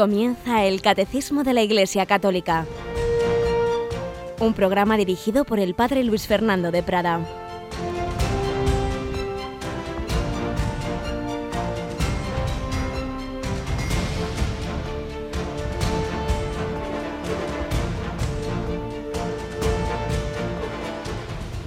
Comienza el Catecismo de la Iglesia Católica, un programa dirigido por el Padre Luis Fernando de Prada.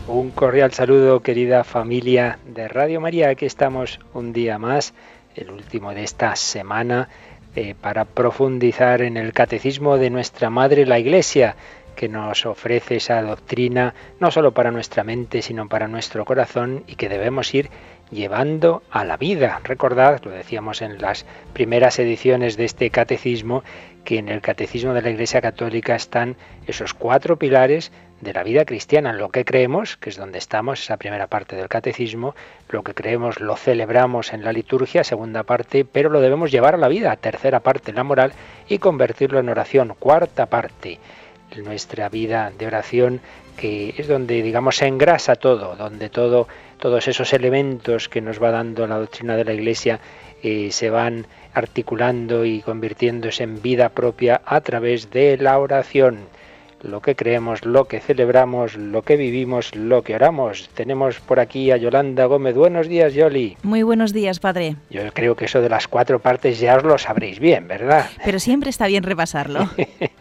Un cordial saludo, querida familia de Radio María. Aquí estamos un día más, el último de esta semana eh, para profundizar en el catecismo de nuestra Madre la Iglesia, que nos ofrece esa doctrina no solo para nuestra mente, sino para nuestro corazón y que debemos ir llevando a la vida. Recordad, lo decíamos en las primeras ediciones de este catecismo, que en el catecismo de la Iglesia Católica están esos cuatro pilares de la vida cristiana, en lo que creemos, que es donde estamos, esa primera parte del catecismo, lo que creemos lo celebramos en la liturgia, segunda parte, pero lo debemos llevar a la vida, tercera parte, la moral, y convertirlo en oración, cuarta parte, nuestra vida de oración, que es donde, digamos, se engrasa todo, donde todo, todos esos elementos que nos va dando la doctrina de la Iglesia eh, se van articulando y convirtiéndose en vida propia a través de la oración lo que creemos, lo que celebramos, lo que vivimos, lo que oramos. Tenemos por aquí a Yolanda Gómez. Buenos días, Yoli. Muy buenos días, padre. Yo creo que eso de las cuatro partes ya os lo sabréis bien, ¿verdad? Pero siempre está bien repasarlo.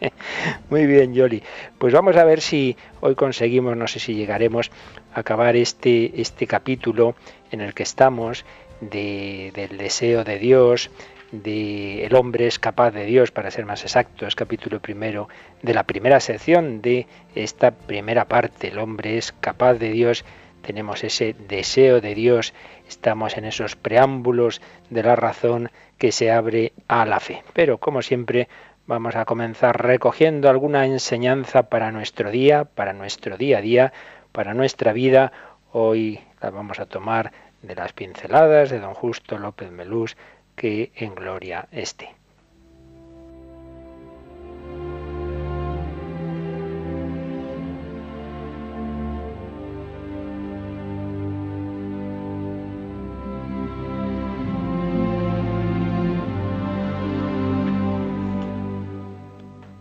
Muy bien, Yoli. Pues vamos a ver si hoy conseguimos, no sé si llegaremos a acabar este, este capítulo en el que estamos de, del deseo de Dios, de El hombre es capaz de Dios, para ser más exacto, es capítulo primero de la primera sección de esta primera parte. El hombre es capaz de Dios, tenemos ese deseo de Dios, estamos en esos preámbulos de la razón que se abre a la fe. Pero como siempre, vamos a comenzar recogiendo alguna enseñanza para nuestro día, para nuestro día a día, para nuestra vida. Hoy la vamos a tomar de las pinceladas de don Justo López Melús que en gloria esté.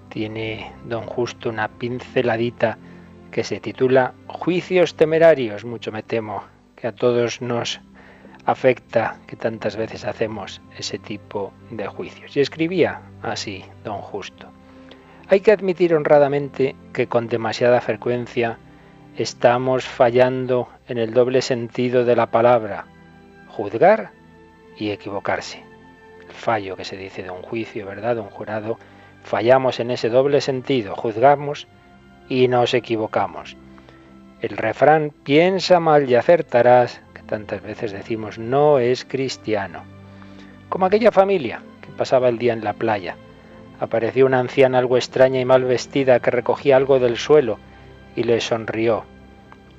Tiene don Justo una pinceladita que se titula Juicios temerarios. Mucho me temo que a todos nos afecta que tantas veces hacemos ese tipo de juicios. Y escribía así don Justo. Hay que admitir honradamente que con demasiada frecuencia estamos fallando en el doble sentido de la palabra, juzgar y equivocarse. El fallo que se dice de un juicio, ¿verdad? De un jurado, fallamos en ese doble sentido, juzgamos y nos equivocamos. El refrán piensa mal y acertarás tantas veces decimos no es cristiano. Como aquella familia que pasaba el día en la playa. Apareció una anciana algo extraña y mal vestida que recogía algo del suelo y le sonrió.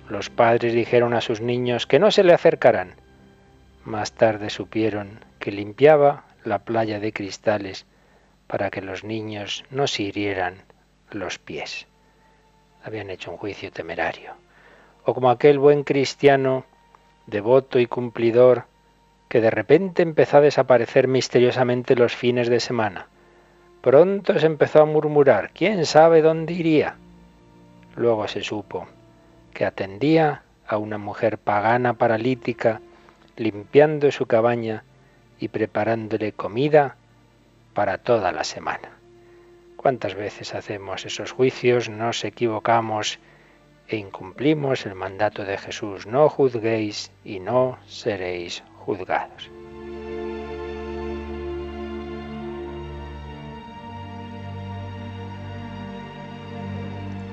Los padres dijeron a sus niños que no se le acercaran. Más tarde supieron que limpiaba la playa de cristales para que los niños no se hirieran los pies. Habían hecho un juicio temerario. O como aquel buen cristiano devoto y cumplidor, que de repente empezó a desaparecer misteriosamente los fines de semana. Pronto se empezó a murmurar, ¿quién sabe dónde iría? Luego se supo que atendía a una mujer pagana paralítica, limpiando su cabaña y preparándole comida para toda la semana. ¿Cuántas veces hacemos esos juicios, nos equivocamos e incumplimos el mandato de Jesús, no juzguéis y no seréis juzgados.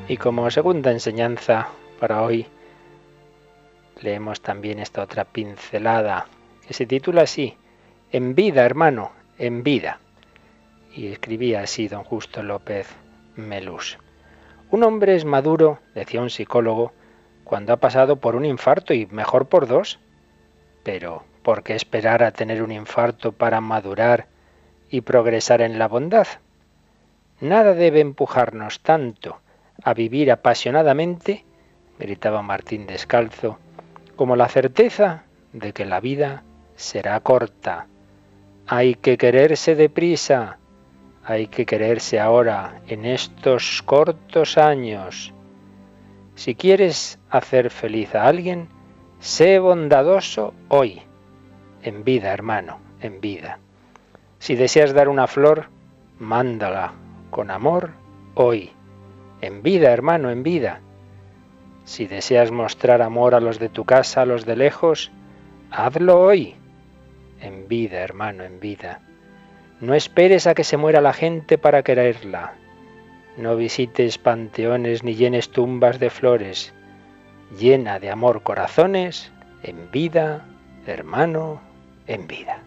Y como segunda enseñanza para hoy, leemos también esta otra pincelada que se titula así, En vida, hermano, en vida. Y escribía así don Justo López Melús. Un hombre es maduro, decía un psicólogo, cuando ha pasado por un infarto y mejor por dos. Pero, ¿por qué esperar a tener un infarto para madurar y progresar en la bondad? Nada debe empujarnos tanto a vivir apasionadamente, gritaba Martín descalzo, como la certeza de que la vida será corta. Hay que quererse deprisa, hay que quererse ahora, en estos cortos años. Si quieres hacer feliz a alguien, sé bondadoso hoy, en vida, hermano, en vida. Si deseas dar una flor, mándala con amor hoy, en vida, hermano, en vida. Si deseas mostrar amor a los de tu casa, a los de lejos, hazlo hoy, en vida, hermano, en vida. No esperes a que se muera la gente para quererla. No visites panteones ni llenes tumbas de flores. Llena de amor corazones, en vida, hermano, en vida.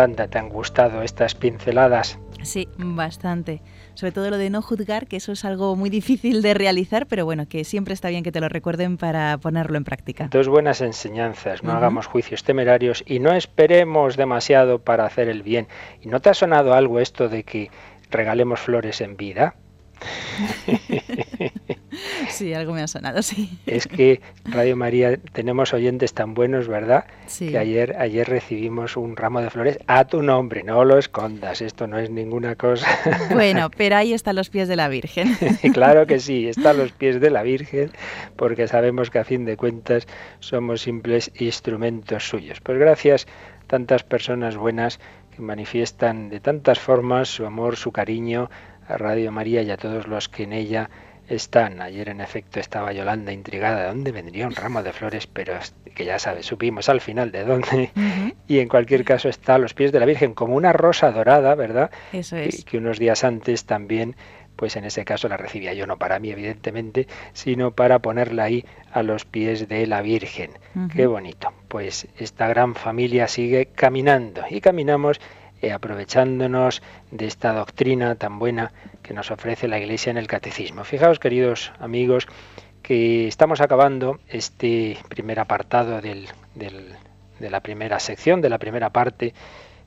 Yolanda, ¿te han gustado estas pinceladas? Sí, bastante. Sobre todo lo de no juzgar, que eso es algo muy difícil de realizar, pero bueno, que siempre está bien que te lo recuerden para ponerlo en práctica. Dos buenas enseñanzas, no hagamos juicios temerarios y no esperemos demasiado para hacer el bien. ¿Y no te ha sonado algo esto de que regalemos flores en vida? Sí, algo me ha sonado, sí. Es que Radio María tenemos oyentes tan buenos, ¿verdad? Que ayer, ayer recibimos un ramo de flores a tu nombre, no lo escondas, esto no es ninguna cosa. Bueno, pero ahí están los pies de la Virgen. claro que sí, están los pies de la Virgen, porque sabemos que a fin de cuentas somos simples instrumentos suyos. Pues gracias tantas personas buenas que manifiestan de tantas formas su amor, su cariño a Radio María y a todos los que en ella están. Ayer en efecto estaba Yolanda intrigada de dónde vendría un ramo de flores, pero que ya sabes, supimos al final de dónde. Y en cualquier caso está a los pies de la Virgen como una rosa dorada, ¿verdad? Eso es. Que, que unos días antes también pues en ese caso la recibía yo, no para mí evidentemente, sino para ponerla ahí a los pies de la Virgen. Qué bonito. Pues esta gran familia sigue caminando y caminamos eh, aprovechándonos de esta doctrina tan buena que nos ofrece la Iglesia en el Catecismo. Fijaos, queridos amigos, que estamos acabando este primer apartado de la primera sección, de la primera parte.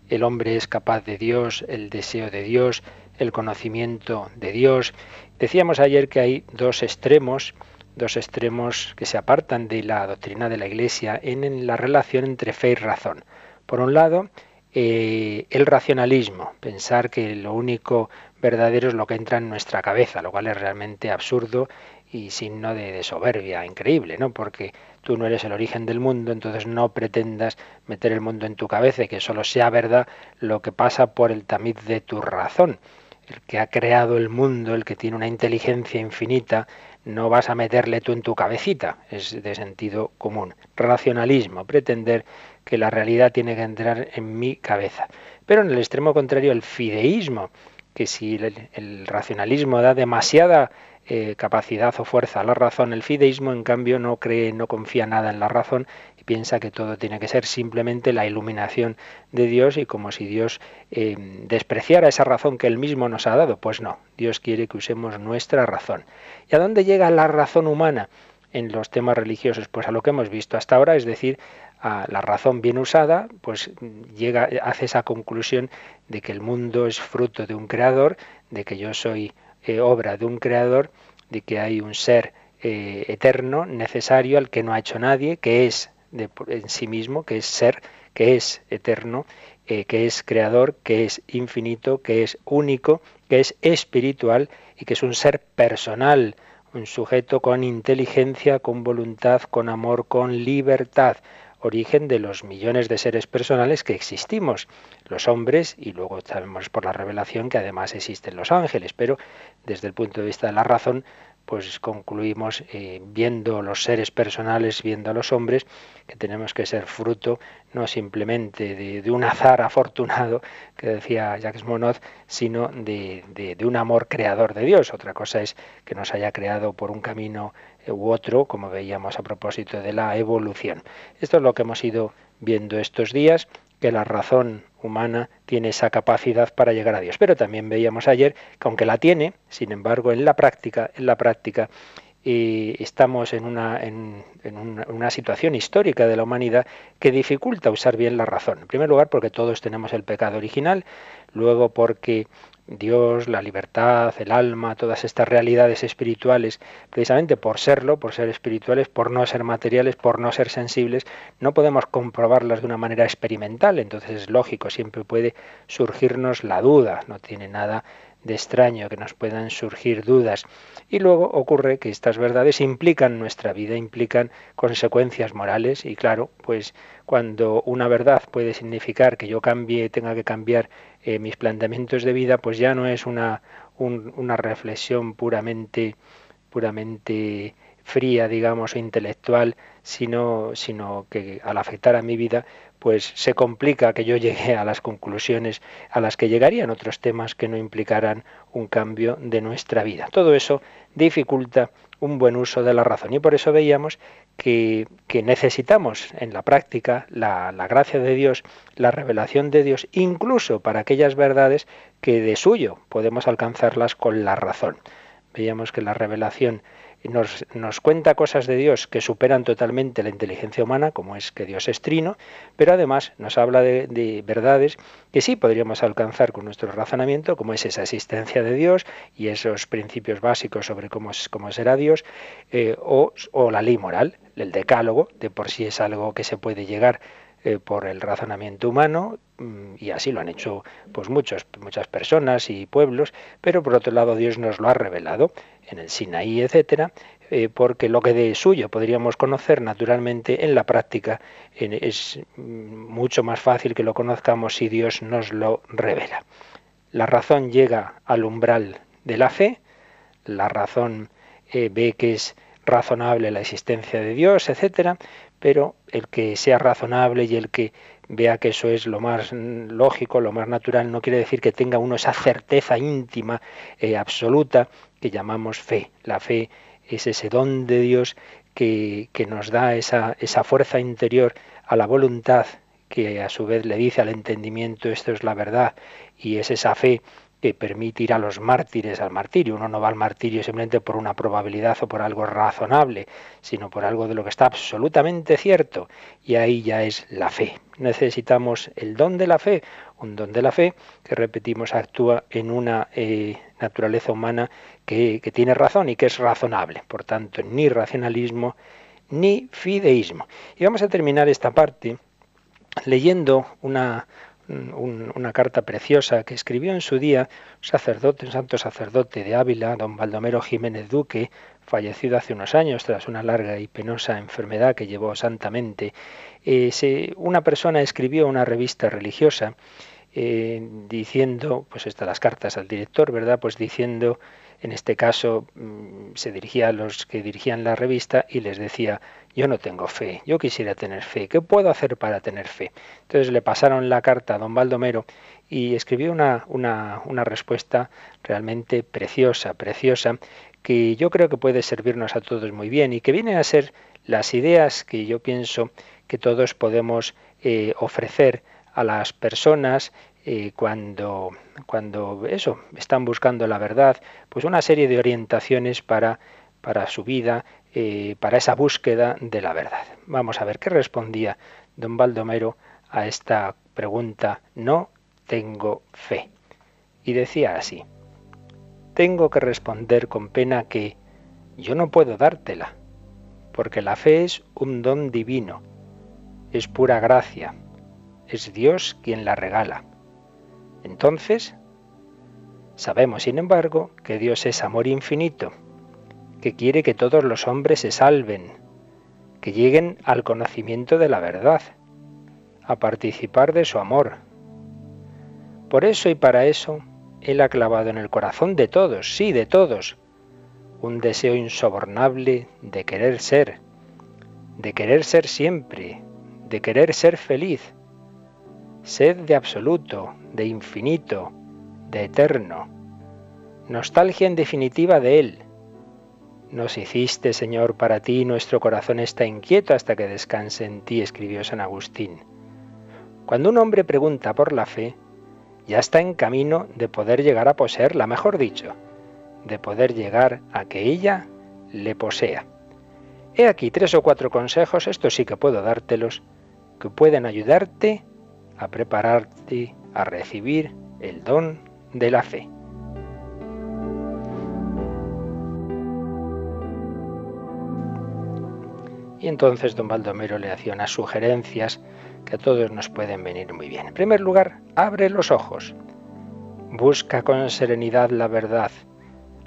El hombre es capaz de Dios, el deseo de Dios, el conocimiento de Dios. Decíamos ayer que hay dos extremos, dos extremos que se apartan de la doctrina de la Iglesia en la relación entre fe y razón. Por un lado, eh, el racionalismo, pensar que lo único verdadero es lo que entra en nuestra cabeza, lo cual es realmente absurdo y signo de, soberbia increíble, ¿no? Porque tú no eres el origen del mundo, entonces no pretendas meter el mundo en tu cabeza y que solo sea verdad lo que pasa por el tamiz de tu razón. El que ha creado el mundo, el que tiene una inteligencia infinita, no vas a meterle tú en tu cabecita, es de sentido común. Racionalismo, pretender que la realidad tiene que entrar en mi cabeza. Pero en el extremo contrario, el fideísmo, que si el, racionalismo da demasiada eh, capacidad o fuerza a la razón, el fideísmo en cambio no cree, no confía nada en la razón y piensa que todo tiene que ser simplemente la iluminación de Dios y como si Dios eh, despreciara esa razón que él mismo nos ha dado. Pues no, Dios quiere que usemos nuestra razón. ¿Y a dónde llega la razón humana? en los temas religiosos? Pues a lo que hemos visto hasta ahora, es decir, la razón bien usada, pues llega, hace esa conclusión de que el mundo es fruto de un creador, de que yo soy eh, obra de un creador, de que hay un ser eh, eterno, necesario, al que no ha hecho nadie, que es de, en sí mismo, que es ser, que es eterno, eh, que es creador, que es infinito, que es único, que es espiritual y que es un ser personal, un sujeto con inteligencia, con voluntad, con amor, con libertad origen de los millones de seres personales que existimos, los hombres, y luego sabemos por la revelación que además existen los ángeles, pero desde el punto de vista de la razón, pues concluimos eh, viendo los seres personales, viendo a los hombres, que tenemos que ser fruto no simplemente de, un azar afortunado, que decía Jacques Monod, sino de, de, un amor creador de Dios. Otra cosa es que nos haya creado por un camino u otro, como veíamos a propósito de la evolución. Esto es lo que hemos ido viendo estos días, que la razón humana tiene esa capacidad para llegar a Dios. Pero también veíamos ayer que aunque la tiene, sin embargo, en la práctica, en la práctica y estamos en una, en, una, situación histórica de la humanidad que dificulta usar bien la razón. En primer lugar, porque todos tenemos el pecado original, luego porque Dios, la libertad, el alma, todas estas realidades espirituales, precisamente por serlo, por ser espirituales, por no ser materiales, por no ser sensibles, no podemos comprobarlas de una manera experimental. Entonces es lógico, siempre puede surgirnos la duda, no tiene nada de extraño que nos puedan surgir dudas. Y luego ocurre que estas verdades implican nuestra vida, implican consecuencias morales y claro, pues cuando una verdad puede significar que yo cambie, tenga que cambiar eh, mis planteamientos de vida, pues ya no es una, una reflexión puramente, puramente fría, digamos, o intelectual, sino, sino que al afectar a mi vida, pues se complica que yo llegue a las conclusiones a las que llegarían otros temas que no implicaran un cambio de nuestra vida. Todo eso dificulta un buen uso de la razón y por eso veíamos que, necesitamos en la práctica la, la gracia de Dios, la revelación de Dios, incluso para aquellas verdades que de suyo podemos alcanzarlas con la razón. Veíamos que la revelación nos, nos, cuenta cosas de Dios que superan totalmente la inteligencia humana, como es que Dios es trino, pero además nos habla de, verdades que sí podríamos alcanzar con nuestro razonamiento, como es esa existencia de Dios y esos principios básicos sobre cómo, cómo será Dios, eh, o, o la ley moral, el decálogo, de por sí es algo que se puede llegar eh, por el razonamiento humano mm, y así lo han hecho pues muchos, muchas personas y pueblos, pero por otro lado Dios nos lo ha revelado en el Sinaí, etcétera, eh, porque lo que de suyo podríamos conocer naturalmente en la práctica es mm, mucho más fácil que lo conozcamos si Dios nos lo revela. La razón llega al umbral de la fe, la razón eh, ve que es razonable la existencia de Dios, etcétera, pero el que sea razonable y el que vea que eso es lo más lógico, lo más natural, no quiere decir que tenga uno esa certeza íntima, eh, absoluta, que llamamos fe. La fe es ese don de Dios que, que nos da esa, esa fuerza interior a la voluntad que a su vez le dice al entendimiento esto es la verdad y es esa fe que permite ir a los mártires al martirio. Uno no va al martirio simplemente por una probabilidad o por algo razonable, sino por algo de lo que está absolutamente cierto. Y ahí ya es la fe. Necesitamos el don de la fe, un don de la fe que, repetimos, actúa en una eh, naturaleza humana que, que tiene razón y que es razonable. Por tanto, ni racionalismo ni fideísmo. Y vamos a terminar esta parte leyendo una, una carta preciosa que escribió en su día un sacerdote, un santo sacerdote de Ávila, don Baldomero Jiménez Duque, fallecido hace unos años tras una larga y penosa enfermedad que llevó santamente. Eh, una persona escribió una revista religiosa diciendo, pues estas las cartas al director, ¿verdad? Pues diciendo en este caso mm, se dirigía a los que dirigían la revista y les decía, yo no tengo fe, yo quisiera tener fe, ¿qué puedo hacer para tener fe? Entonces le pasaron la carta a don Baldomero y escribió una, una, una respuesta realmente preciosa, preciosa, que yo creo que puede servirnos a todos muy bien y que viene a ser las ideas que yo pienso que todos podemos eh, ofrecer a las personas eh, cuando, cuando eso, están buscando la verdad, pues una serie de orientaciones para, para su vida, eh, para esa búsqueda de la verdad. Vamos a ver qué respondía don Baldomero a esta pregunta, no tengo fe. Y decía así, tengo que responder con pena que yo no puedo dártela, porque la fe es un don divino, es pura gracia, es Dios quien la regala. Entonces, sabemos, sin embargo, que Dios es amor infinito, que quiere que todos los hombres se salven, que lleguen al conocimiento de la verdad, a participar de su amor. Por eso y para eso, Él ha clavado en el corazón de todos, sí, de todos, un deseo insobornable de querer ser, de querer ser siempre, de querer ser feliz, sed de absoluto, de infinito, de eterno, nostalgia en definitiva de Él. Nos hiciste, Señor, para ti, nuestro corazón está inquieto hasta que descanse en ti, escribió San Agustín. Cuando un hombre pregunta por la fe, ya está en camino de poder llegar a poseerla, mejor dicho, de poder llegar a que ella le posea. He aquí tres o cuatro consejos, esto sí que puedo dártelos, que pueden ayudarte a prepararte a recibir el don de la fe. Y entonces don Baldomero le hacía unas sugerencias que a todos nos pueden venir muy bien. En primer lugar, abre los ojos. Busca con serenidad la verdad.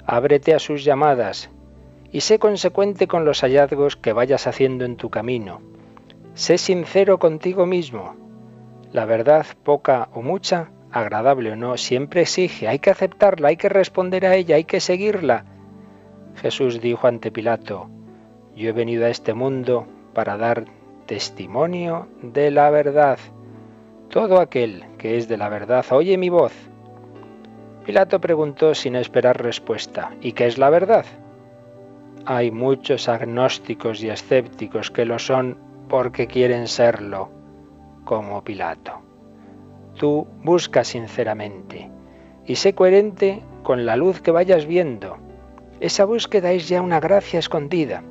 Ábrete a sus llamadas y sé consecuente con los hallazgos que vayas haciendo en tu camino. Sé sincero contigo mismo. La verdad, poca o mucha, agradable o no, siempre exige, hay que aceptarla, hay que responder a ella, hay que seguirla. Jesús dijo ante Pilato, yo he venido a este mundo para dar testimonio de la verdad. Todo aquel que es de la verdad oye mi voz. Pilato preguntó sin esperar respuesta, ¿y qué es la verdad? Hay muchos agnósticos y escépticos que lo son porque quieren serlo, como Pilato. Tú busca sinceramente y sé coherente con la luz que vayas viendo. Esa búsqueda es ya una gracia escondida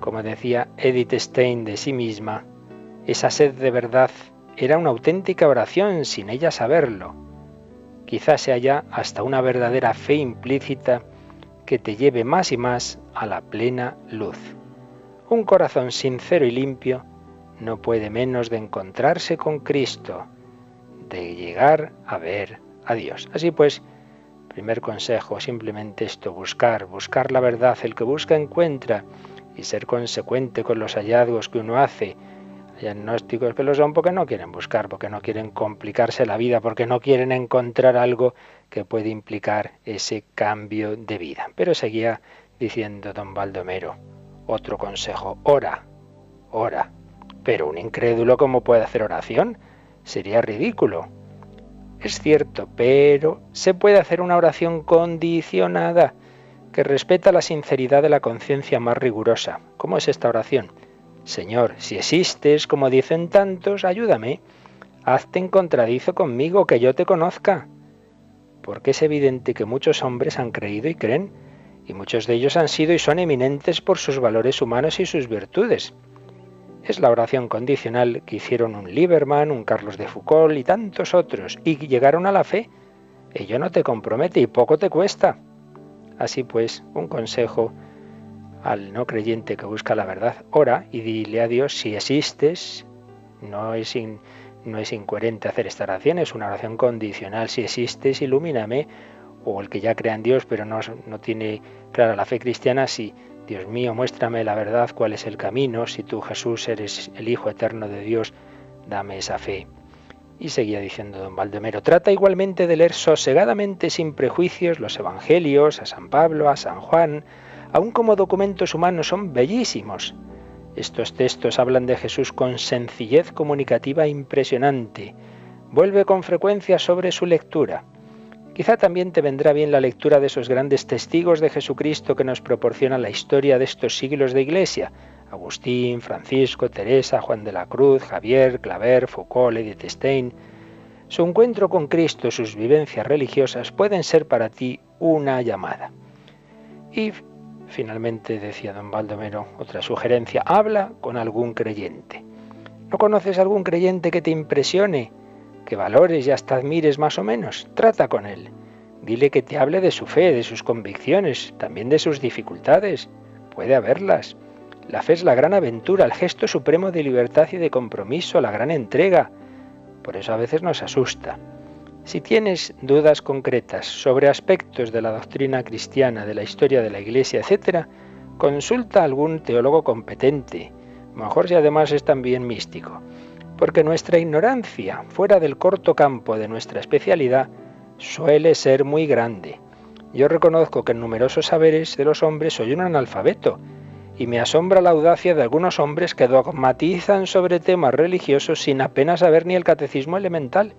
como decía Edith Stein de sí misma, esa sed de verdad era una auténtica oración sin ella saberlo. Quizás sea ya hasta una verdadera fe implícita que te lleve más y más a la plena luz. Un corazón sincero y limpio no puede menos de encontrarse con Cristo, de llegar a ver a Dios. Así pues, primer consejo, simplemente esto, buscar, buscar la verdad. El que busca encuentra y ser consecuente con los hallazgos que uno hace. Hay agnósticos que lo son porque no quieren buscar, porque no quieren complicarse la vida, porque no quieren encontrar algo que puede implicar ese cambio de vida. Pero seguía diciendo don Baldomero, otro consejo, ora, ora. Pero un incrédulo, ¿cómo puede hacer oración? Sería ridículo. Es cierto, pero se puede hacer una oración condicionada que respeta la sinceridad de la conciencia más rigurosa. ¿Cómo es esta oración? Señor, si existes, como dicen tantos, ayúdame. Hazte en contradizo conmigo, que yo te conozca. Porque es evidente que muchos hombres han creído y creen, y muchos de ellos han sido y son eminentes por sus valores humanos y sus virtudes. Es la oración condicional que hicieron un Lieberman, un Carlos de Foucault y tantos otros, y llegaron a la fe. Ello no te compromete y poco te cuesta. Así pues, un consejo al no creyente que busca la verdad, ora y dile a Dios si existes, no es, no es incoherente hacer esta oración, es una oración condicional, si existes, ilumíname, o el que ya crea en Dios pero no, no tiene clara la fe cristiana, si Dios mío, muéstrame la verdad, cuál es el camino, si tú Jesús eres el Hijo eterno de Dios, dame esa fe. Y seguía diciendo don Valdemero, trata igualmente de leer sosegadamente sin prejuicios los Evangelios, a San Pablo, a San Juan, aun como documentos humanos son bellísimos. Estos textos hablan de Jesús con sencillez comunicativa impresionante. Vuelve con frecuencia sobre su lectura. Quizá también te vendrá bien la lectura de esos grandes testigos de Jesucristo que nos proporciona la historia de estos siglos de Iglesia, Agustín, Francisco, Teresa, Juan de la Cruz, Javier, Claver, Foucault, Edith Stein. Su encuentro con Cristo, sus vivencias religiosas pueden ser para ti una llamada. Y finalmente decía don Baldomero otra sugerencia, habla con algún creyente. ¿No conoces algún creyente que te impresione, que valores y hasta admires más o menos? Trata con él. Dile que te hable de su fe, de sus convicciones, también de sus dificultades. Puede haberlas. La fe es la gran aventura, el gesto supremo de libertad y de compromiso, la gran entrega. Por eso a veces nos asusta. Si tienes dudas concretas sobre aspectos de la doctrina cristiana, de la historia de la Iglesia, etc., consulta a algún teólogo competente, mejor si además es también místico, porque nuestra ignorancia, fuera del corto campo de nuestra especialidad, suele ser muy grande. Yo reconozco que en numerosos saberes de los hombres soy un analfabeto, y me asombra la audacia de algunos hombres que dogmatizan sobre temas religiosos sin apenas saber ni el catecismo elemental.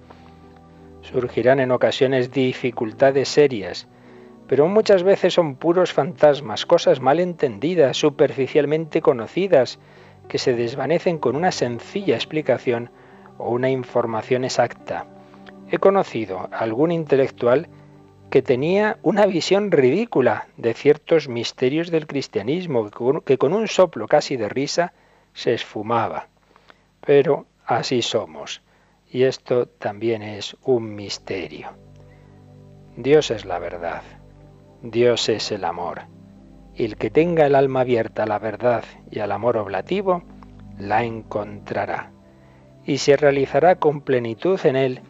Surgirán en ocasiones dificultades serias, pero muchas veces son puros fantasmas, cosas mal entendidas, superficialmente conocidas, que se desvanecen con una sencilla explicación o una información exacta. He conocido a algún intelectual que tenía una visión ridícula de ciertos misterios del cristianismo, que con un soplo casi de risa se esfumaba. Pero así somos, y esto también es un misterio. Dios es la verdad, Dios es el amor, el que tenga el alma abierta a la verdad y al amor oblativo, la encontrará, y se realizará con plenitud en él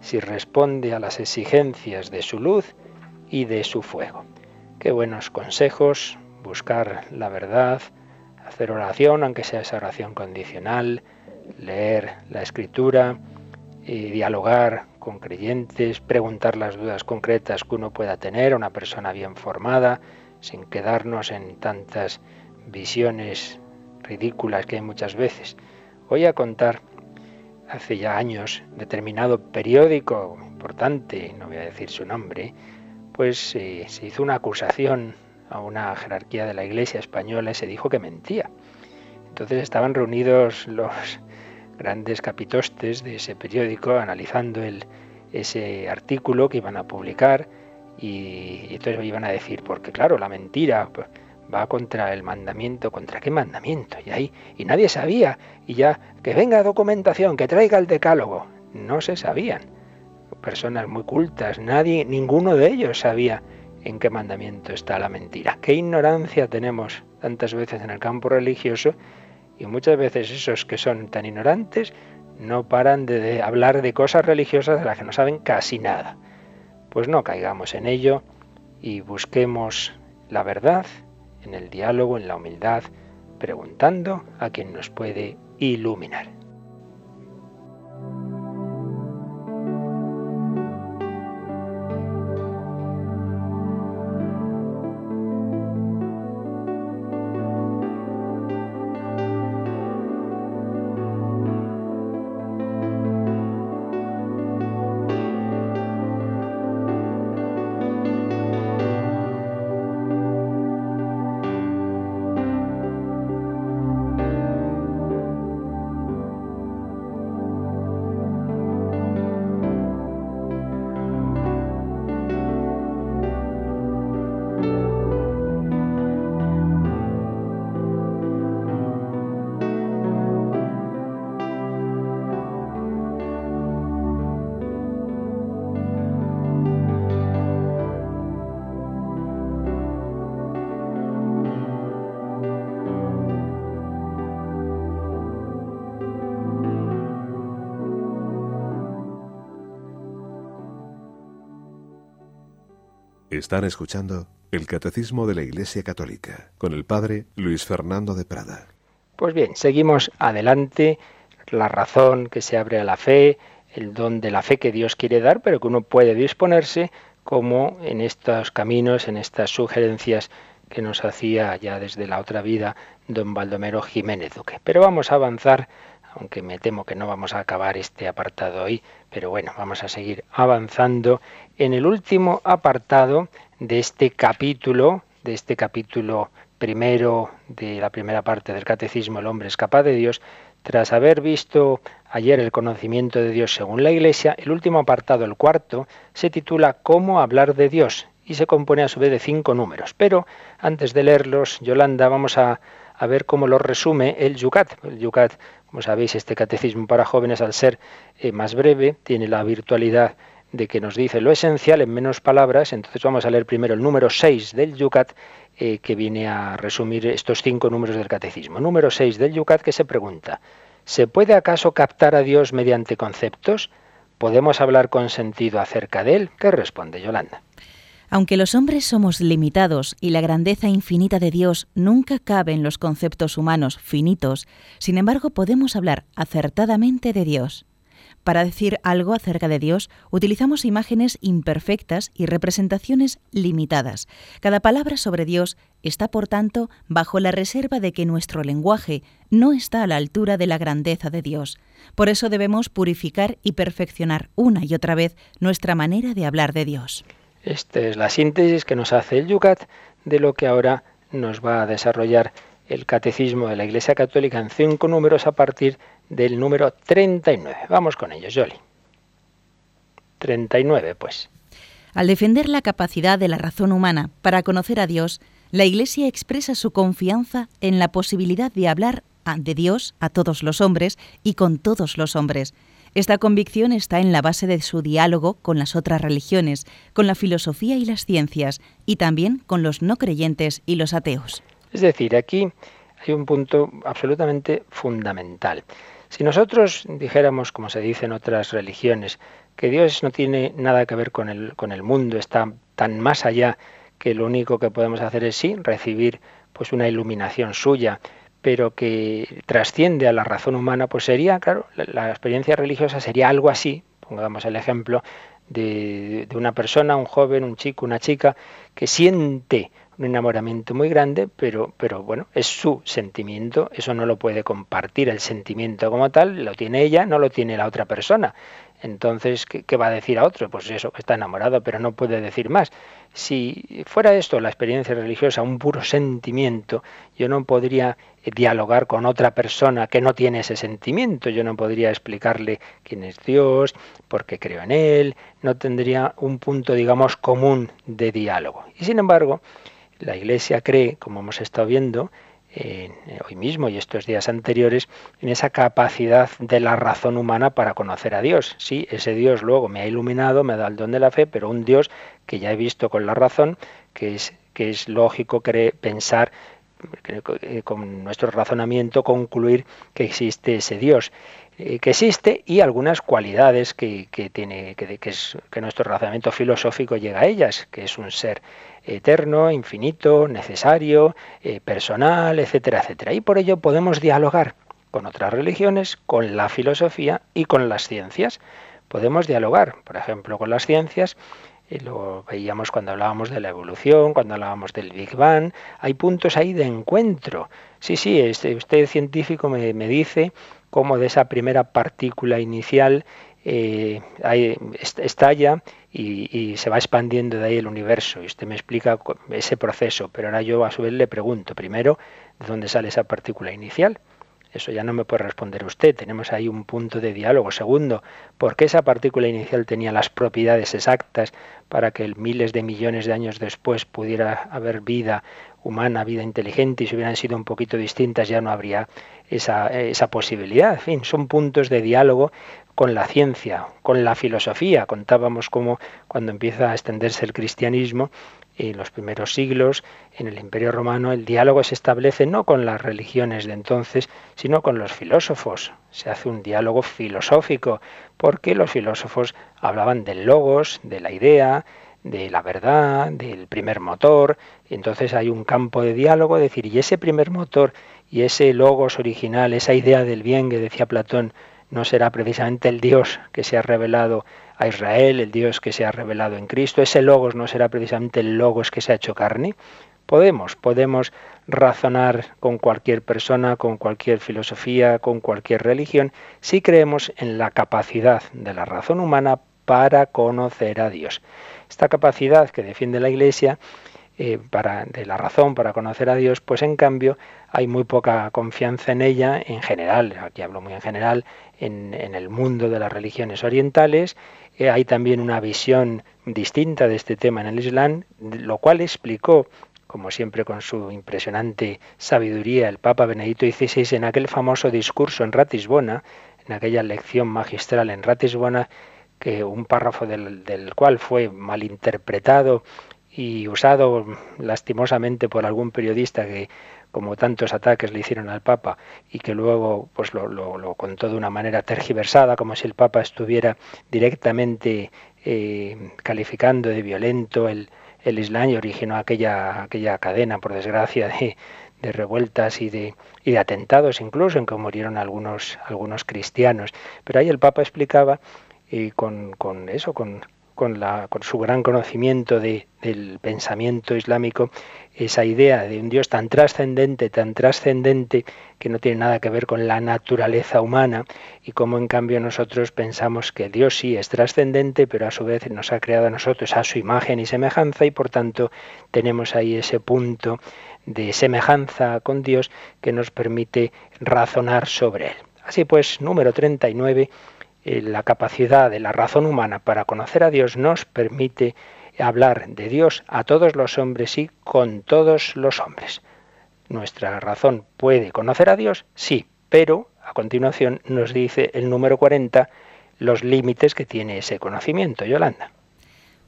si responde a las exigencias de su luz y de su fuego. Qué buenos consejos, buscar la verdad, hacer oración, aunque sea esa oración condicional, leer la escritura y dialogar con creyentes, preguntar las dudas concretas que uno pueda tener a una persona bien formada, sin quedarnos en tantas visiones ridículas que hay muchas veces. Voy a contar hace ya años, determinado periódico importante, no voy a decir su nombre, pues eh, se hizo una acusación a una jerarquía de la Iglesia española y se dijo que mentía. Entonces estaban reunidos los grandes capitostes de ese periódico analizando ese artículo que iban a publicar y, entonces iban a decir, porque claro, la mentira va contra el mandamiento, ¿contra qué mandamiento? Y ahí, y nadie sabía, y ya, que venga documentación, que traiga el decálogo. No se sabían. Personas muy cultas, nadie, ninguno de ellos sabía en qué mandamiento está la mentira. Qué ignorancia tenemos tantas veces en el campo religioso y muchas veces esos que son tan ignorantes no paran de hablar de cosas religiosas de las que no saben casi nada. Pues no caigamos en ello y busquemos la verdad en el diálogo, en la humildad, preguntando a quien nos puede iluminar. Están escuchando el Catecismo de la Iglesia Católica con el Padre Luis Fernando de Prada. Pues bien, seguimos adelante. La razón que se abre a la fe, el don de la fe que Dios quiere dar, pero que uno puede disponerse como en estos caminos, en estas sugerencias que nos hacía ya desde la otra vida don Baldomero Jiménez Duque. Pero vamos a avanzar, aunque me temo que no vamos a acabar este apartado hoy, pero bueno, vamos a seguir avanzando en el último apartado de este capítulo, de este capítulo primero de la primera parte del Catecismo, el hombre es capaz de Dios, tras haber visto ayer el conocimiento de Dios según la Iglesia, el último apartado, el cuarto, se titula Cómo hablar de Dios y se compone a su vez de cinco números. Pero antes de leerlos, Yolanda, vamos a, ver cómo lo resume el Yucat. El Yucat, como sabéis, este catecismo para jóvenes, al ser eh, más breve, tiene la virtualidad de que nos dice lo esencial en menos palabras. Entonces vamos a leer primero el número 6 del Yucat, eh, que viene a resumir estos cinco números del catecismo. Número 6 del Yucat que se pregunta, ¿se puede acaso captar a Dios mediante conceptos? ¿Podemos hablar con sentido acerca de él? ¿Qué responde Yolanda? Aunque los hombres somos limitados y la grandeza infinita de Dios nunca cabe en los conceptos humanos finitos, sin embargo podemos hablar acertadamente de Dios. Para decir algo acerca de Dios, utilizamos imágenes imperfectas y representaciones limitadas. Cada palabra sobre Dios está, por tanto, bajo la reserva de que nuestro lenguaje no está a la altura de la grandeza de Dios. Por eso debemos purificar y perfeccionar una y otra vez nuestra manera de hablar de Dios. Esta es la síntesis que nos hace el Yucat de lo que ahora nos va a desarrollar el Catecismo de la Iglesia Católica en cinco números a partir del número 39. Vamos con ellos, Jolly. 39, pues. Al defender la capacidad de la razón humana para conocer a Dios, la Iglesia expresa su confianza en la posibilidad de hablar de Dios a todos los hombres y con todos los hombres. Esta convicción está en la base de su diálogo con las otras religiones, con la filosofía y las ciencias, y también con los no creyentes y los ateos. Es decir, aquí hay un punto absolutamente fundamental. Si nosotros dijéramos, como se dice en otras religiones, que Dios no tiene nada que ver con el, con el mundo, está tan más allá que lo único que podemos hacer es sí recibir pues una iluminación suya, pero que trasciende a la razón humana, pues sería, claro, la, experiencia religiosa sería algo así, pongamos el ejemplo de, de, una persona, un joven, un chico, una chica, que siente un enamoramiento muy grande, pero, pero bueno, es su sentimiento, eso no lo puede compartir, el sentimiento como tal, lo tiene ella, no lo tiene la otra persona. Entonces, ¿qué, va a decir a otro? Pues eso, está enamorado, pero no puede decir más. Si fuera esto la experiencia religiosa, un puro sentimiento, yo no podría dialogar con otra persona que no tiene ese sentimiento, yo no podría explicarle quién es Dios, por qué creo en Él, no tendría un punto, digamos, común de diálogo. Y sin embargo, la Iglesia cree, como hemos estado viendo, eh, hoy mismo y estos días anteriores, en esa capacidad de la razón humana para conocer a Dios. Sí, ese Dios luego me ha iluminado, me da el don de la fe, pero un Dios que ya he visto con la razón, que es, que es lógico pensar eh, con nuestro razonamiento concluir que existe ese Dios eh, que existe y algunas cualidades que, tiene que, es, que nuestro razonamiento filosófico llega a ellas, que es un ser eterno, infinito, necesario, eh, personal, etcétera, etcétera. Y por ello podemos dialogar con otras religiones, con la filosofía y con las ciencias. Podemos dialogar, por ejemplo, con las ciencias, y lo veíamos cuando hablábamos de la evolución, cuando hablábamos del Big Bang, hay puntos ahí de encuentro. Sí, sí, este, usted científico me, me dice cómo de esa primera partícula inicial eh, estalla y, se va expandiendo de ahí el universo. Y usted me explica ese proceso, pero ahora yo a su vez le pregunto, primero, ¿de dónde sale esa partícula inicial? Eso ya no me puede responder usted. Tenemos ahí un punto de diálogo. Segundo, ¿por qué esa partícula inicial tenía las propiedades exactas para que miles de millones de años después pudiera haber vida humana, vida inteligente, y si hubieran sido un poquito distintas ya no habría esa, esa posibilidad? En fin, son puntos de diálogo con la ciencia, con la filosofía. Contábamos cómo cuando empieza a extenderse el cristianismo, en los primeros siglos, en el Imperio Romano, el diálogo se establece no con las religiones de entonces, sino con los filósofos. Se hace un diálogo filosófico, porque los filósofos hablaban del logos, de la idea, de la verdad, del primer motor, y entonces hay un campo de diálogo, es decir, y ese primer motor y ese logos original, esa idea del bien que decía Platón, no será precisamente el Dios que se ha revelado a Israel, el Dios que se ha revelado en Cristo, ese logos no será precisamente el logos que se ha hecho carne. Podemos, podemos razonar con cualquier persona, con cualquier filosofía, con cualquier religión, si creemos en la capacidad de la razón humana para conocer a Dios. Esta capacidad que defiende la Iglesia eh, de la razón para conocer a Dios, pues en cambio hay muy poca confianza en ella en general, aquí hablo muy en general, en, el mundo de las religiones orientales. Eh, hay también una visión distinta de este tema en el Islam, lo cual explicó, como siempre con su impresionante sabiduría, el Papa Benedicto XVI en aquel famoso discurso en Ratisbona, en aquella lección magistral en Ratisbona, que un párrafo del, del cual fue malinterpretado y usado lastimosamente por algún periodista que como tantos ataques le hicieron al Papa y que luego pues lo, lo, contó de una manera tergiversada, como si el Papa estuviera directamente eh, calificando de violento el, el Islam y originó aquella, aquella cadena, por desgracia, de, de revueltas y de, y de atentados incluso en que murieron algunos, algunos cristianos. Pero ahí el Papa explicaba y con, con eso, con, con, su gran conocimiento de, del pensamiento islámico, esa idea de un Dios tan trascendente, tan trascendente, que no tiene nada que ver con la naturaleza humana, y cómo en cambio nosotros pensamos que Dios sí es trascendente, pero a su vez nos ha creado a nosotros a su imagen y semejanza, y por tanto tenemos ahí ese punto de semejanza con Dios que nos permite razonar sobre él. Así pues, número 39, eh, la capacidad de la razón humana para conocer a Dios nos permite hablar de Dios a todos los hombres y con todos los hombres. ¿Nuestra razón puede conocer a Dios? Sí, pero a continuación nos dice el número 40 los límites que tiene ese conocimiento. Yolanda.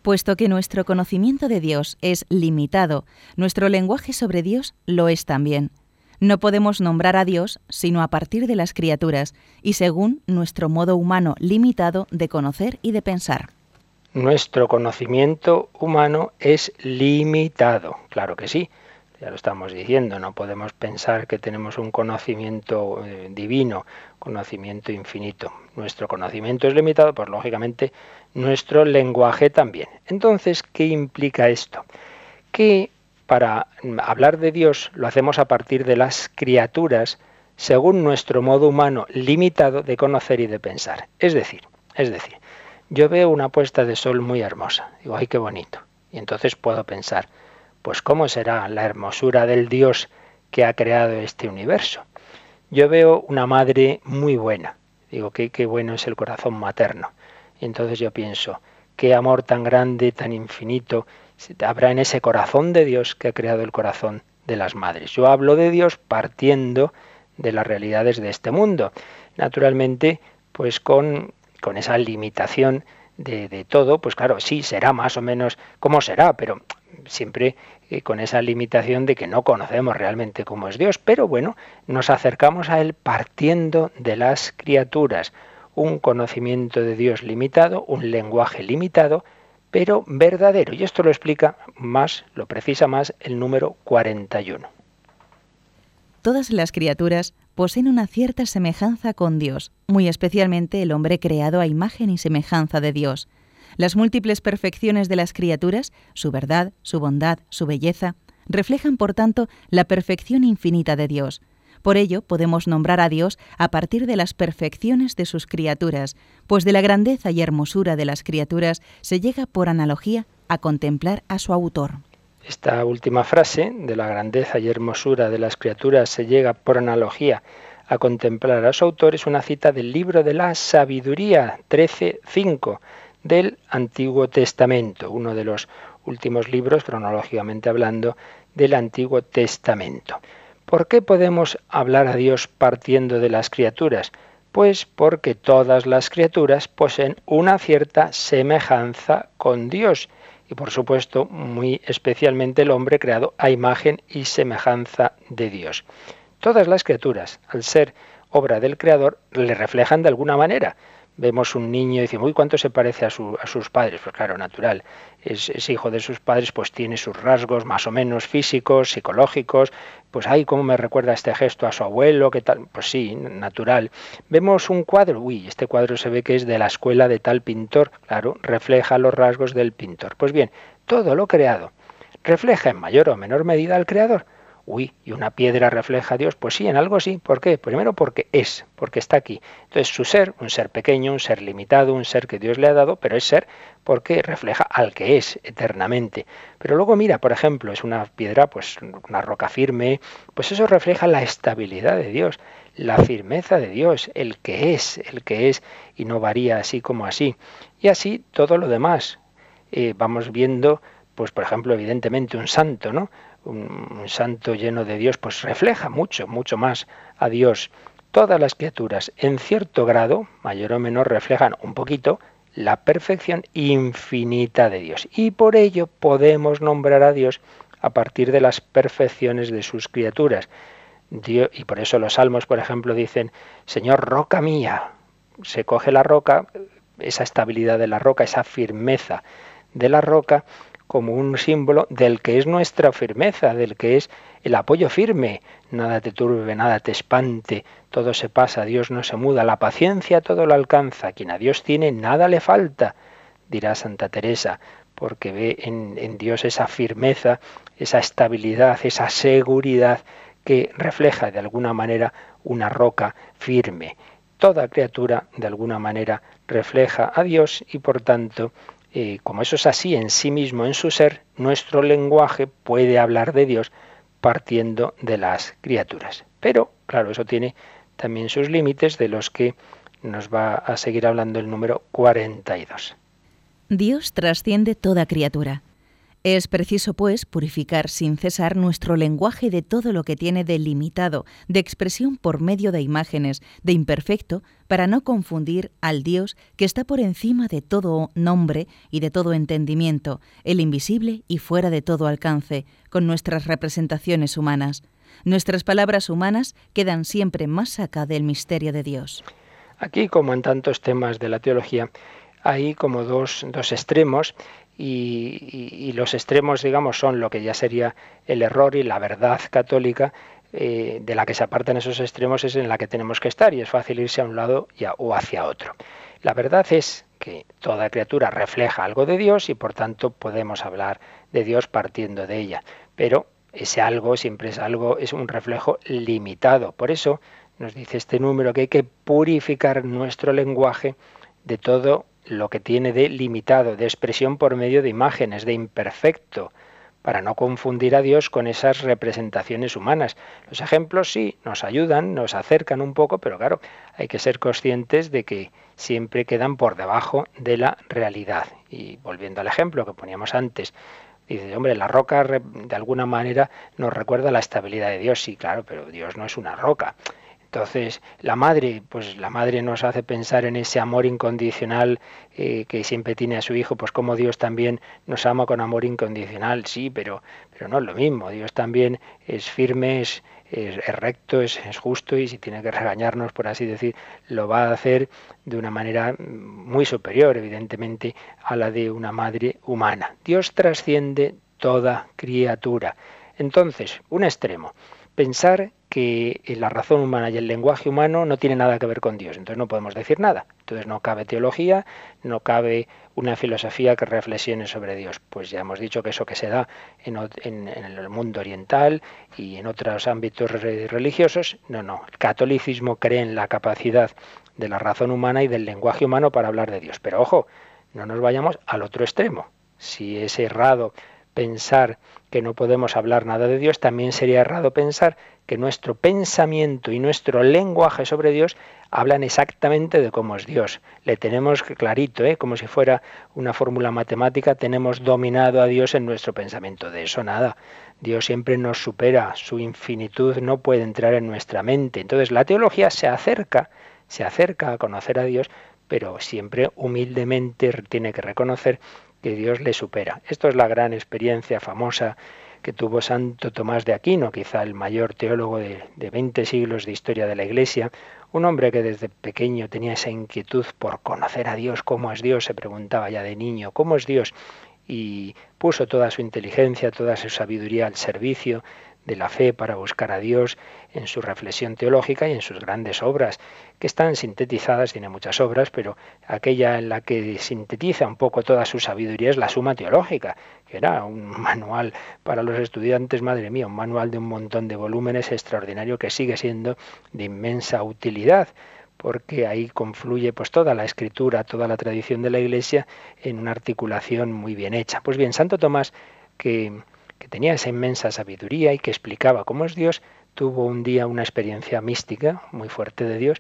Puesto que nuestro conocimiento de Dios es limitado, nuestro lenguaje sobre Dios lo es también. No podemos nombrar a Dios sino a partir de las criaturas y según nuestro modo humano limitado de conocer y de pensar. Nuestro conocimiento humano es limitado, claro que sí ya lo estamos diciendo, no podemos pensar que tenemos un conocimiento eh, divino, conocimiento infinito. Nuestro conocimiento es limitado, pues lógicamente nuestro lenguaje también. Entonces, ¿qué implica esto? Que para hablar de Dios lo hacemos a partir de las criaturas según nuestro modo humano limitado de conocer y de pensar. Es decir, es decir, yo veo una puesta de sol muy hermosa, digo, ay, qué bonito. Y entonces puedo pensar, pues ¿cómo será la hermosura del Dios que ha creado este universo? Yo veo una madre muy buena, digo, qué, qué bueno es el corazón materno. Y entonces yo pienso, qué amor tan grande, tan infinito habrá en ese corazón de Dios que ha creado el corazón de las madres. Yo hablo de Dios partiendo de las realidades de este mundo. Naturalmente, pues con, con esa limitación de, de, todo, pues claro, sí, será más o menos como será, pero siempre eh, con esa limitación de que no conocemos realmente cómo es Dios, pero bueno, nos acercamos a Él partiendo de las criaturas, un conocimiento de Dios limitado, un lenguaje limitado, pero verdadero. Y esto lo explica más, lo precisa más el número 41. Todas las criaturas poseen una cierta semejanza con Dios, muy especialmente el hombre creado a imagen y semejanza de Dios. Las múltiples perfecciones de las criaturas, su verdad, su bondad, su belleza, reflejan por tanto la perfección infinita de Dios. Por ello podemos nombrar a Dios a partir de las perfecciones de sus criaturas, pues de la grandeza y hermosura de las criaturas se llega por analogía a contemplar a su autor. Esta última frase, de la grandeza y hermosura de las criaturas se llega por analogía a contemplar a su autor, es una cita del libro de la sabiduría 13.5 del Antiguo Testamento, uno de los últimos libros, cronológicamente hablando, del Antiguo Testamento. ¿Por qué podemos hablar a Dios partiendo de las criaturas? Pues porque todas las criaturas poseen una cierta semejanza con Dios y por supuesto muy especialmente el hombre creado a imagen y semejanza de Dios. Todas las criaturas, al ser obra del Creador, le reflejan de alguna manera vemos un niño y decimos, uy, ¿cuánto se parece a, sus padres? Pues claro, natural. Es, hijo de sus padres, pues tiene sus rasgos más o menos físicos, psicológicos. Pues, ay, ¿cómo me recuerda este gesto a su abuelo? ¿Qué tal? Pues sí, natural. Vemos un cuadro, uy, este cuadro se ve que es de la escuela de tal pintor. Claro, refleja los rasgos del pintor. Pues bien, todo lo creado refleja en mayor o menor medida al creador. Uy, ¿y una piedra refleja a Dios? Pues sí, en algo sí. ¿Por qué? Primero porque es, porque está aquí. Entonces su ser, un ser pequeño, un ser limitado, un ser que Dios le ha dado, pero es ser porque refleja al que es eternamente. Pero luego mira, por ejemplo, es una piedra, pues una roca firme, pues eso refleja la estabilidad de Dios, la firmeza de Dios, el que es, el que es y no varía así como así. Y así todo lo demás. Eh, vamos viendo, pues por ejemplo, evidentemente un santo, ¿no? Un, santo lleno de Dios, pues refleja mucho, mucho más a Dios. Todas las criaturas, en cierto grado, mayor o menor, reflejan un poquito la perfección infinita de Dios. Y por ello podemos nombrar a Dios a partir de las perfecciones de sus criaturas. Dios, y por eso los salmos, por ejemplo, dicen, Señor, roca mía. Se coge la roca, esa estabilidad de la roca, esa firmeza de la roca, como un símbolo del que es nuestra firmeza, del que es el apoyo firme. Nada te turbe, nada te espante, todo se pasa, Dios no se muda, la paciencia todo lo alcanza, quien a Dios tiene nada le falta, dirá Santa Teresa, porque ve en, en Dios esa firmeza, esa estabilidad, esa seguridad que refleja de alguna manera una roca firme. Toda criatura de alguna manera refleja a Dios y por tanto como eso es así en sí mismo, en su ser, nuestro lenguaje puede hablar de Dios partiendo de las criaturas. Pero, claro, eso tiene también sus límites, de los que nos va a seguir hablando el número 42. Dios trasciende toda criatura. Es preciso, pues, purificar sin cesar nuestro lenguaje de todo lo que tiene de limitado, de expresión por medio de imágenes, de imperfecto, para no confundir al Dios que está por encima de todo nombre y de todo entendimiento, el invisible y fuera de todo alcance, con nuestras representaciones humanas. Nuestras palabras humanas quedan siempre más acá del misterio de Dios. Aquí, como en tantos temas de la teología, hay como dos, dos extremos y, los extremos, digamos, son lo que ya sería el error y la verdad católica, eh, de la que se apartan esos extremos es en la que tenemos que estar y es fácil irse a un lado o hacia otro. La verdad es que toda criatura refleja algo de Dios y por tanto podemos hablar de Dios partiendo de ella, pero ese algo siempre es algo, es un reflejo limitado. Por eso nos dice este número que hay que purificar nuestro lenguaje de todo lo que tiene de limitado, de expresión por medio de imágenes, de imperfecto, para no confundir a Dios con esas representaciones humanas. Los ejemplos sí nos ayudan, nos acercan un poco, pero claro, hay que ser conscientes de que siempre quedan por debajo de la realidad. Y volviendo al ejemplo que poníamos antes, dice, hombre, la roca de alguna manera nos recuerda la estabilidad de Dios. Sí, claro, pero Dios no es una roca. Entonces, la madre, pues la madre nos hace pensar en ese amor incondicional eh, que siempre tiene a su hijo, pues como Dios también nos ama con amor incondicional, sí, pero, pero no es lo mismo. Dios también es firme, es, recto, es, es, justo y si tiene que regañarnos, por así decir, lo va a hacer de una manera muy superior, evidentemente, a la de una madre humana. Dios trasciende toda criatura. Entonces, un extremo, pensar que la razón humana y el lenguaje humano no tiene nada que ver con Dios, entonces no podemos decir nada. Entonces no cabe teología, no cabe una filosofía que reflexione sobre Dios. Pues ya hemos dicho que eso que se da en, el mundo oriental y en otros ámbitos religiosos, no, no. El catolicismo cree en la capacidad de la razón humana y del lenguaje humano para hablar de Dios. Pero ojo, no nos vayamos al otro extremo. Si es errado pensar que no podemos hablar nada de Dios, también sería errado pensar que nuestro pensamiento y nuestro lenguaje sobre Dios hablan exactamente de cómo es Dios. Le tenemos clarito, ¿eh? como si fuera una fórmula matemática, tenemos dominado a Dios en nuestro pensamiento. De eso nada. Dios siempre nos supera, su infinitud no puede entrar en nuestra mente. Entonces la teología se acerca, se acerca a conocer a Dios, pero siempre humildemente tiene que reconocer que Dios le supera. Esto es la gran experiencia famosa que tuvo Santo Tomás de Aquino, quizá el mayor teólogo de, de 20 siglos de historia de la Iglesia, un hombre que desde pequeño tenía esa inquietud por conocer a Dios, cómo es Dios, se preguntaba ya de niño, ¿cómo es Dios? Y puso toda su inteligencia, toda su sabiduría al servicio de la fe para buscar a Dios en su reflexión teológica y en sus grandes obras, que están sintetizadas, tiene muchas obras, pero aquella en la que sintetiza un poco toda su sabiduría es la Suma Teológica, que era un manual para los estudiantes, madre mía, un manual de un montón de volúmenes extraordinario que sigue siendo de inmensa utilidad porque ahí confluye pues toda la escritura, toda la tradición de la Iglesia en una articulación muy bien hecha. Pues bien, Santo Tomás, que que tenía esa inmensa sabiduría y que explicaba cómo es Dios, tuvo un día una experiencia mística muy fuerte de Dios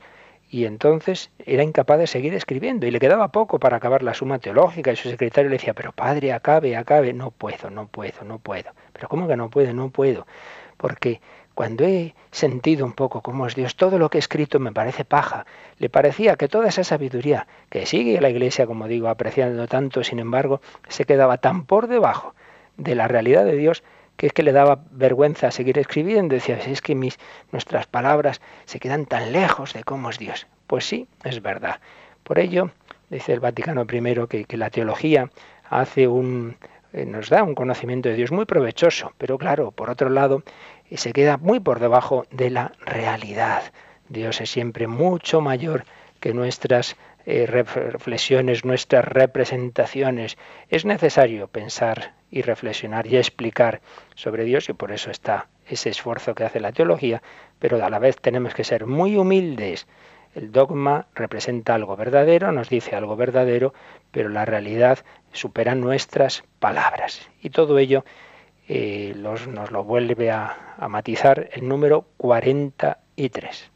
y entonces era incapaz de seguir escribiendo y le quedaba poco para acabar la suma teológica y su secretario le decía, pero padre, acabe, acabe, no puedo, no puedo, no puedo. Pero ¿cómo que no puedo? No puedo. Porque cuando he sentido un poco cómo es Dios, todo lo que he escrito me parece paja. Le parecía que toda esa sabiduría que sigue la Iglesia, como digo, apreciando tanto, sin embargo, se quedaba tan por debajo de la realidad de Dios que es que le daba vergüenza seguir escribiendo. Decía, es que mis, nuestras palabras se quedan tan lejos de cómo es Dios. Pues sí, es verdad. Por ello, dice el Vaticano I que, que la teología hace un, eh, nos da un conocimiento de Dios muy provechoso, pero claro, por otro lado, eh, se queda muy por debajo de la realidad. Dios es siempre mucho mayor que nuestras eh, reflexiones, nuestras representaciones. Es necesario pensar y reflexionar y explicar sobre Dios y por eso está ese esfuerzo que hace la teología, pero a la vez tenemos que ser muy humildes. El dogma representa algo verdadero, nos dice algo verdadero, pero la realidad supera nuestras palabras. Y todo ello eh, nos lo vuelve a, a matizar el número 43.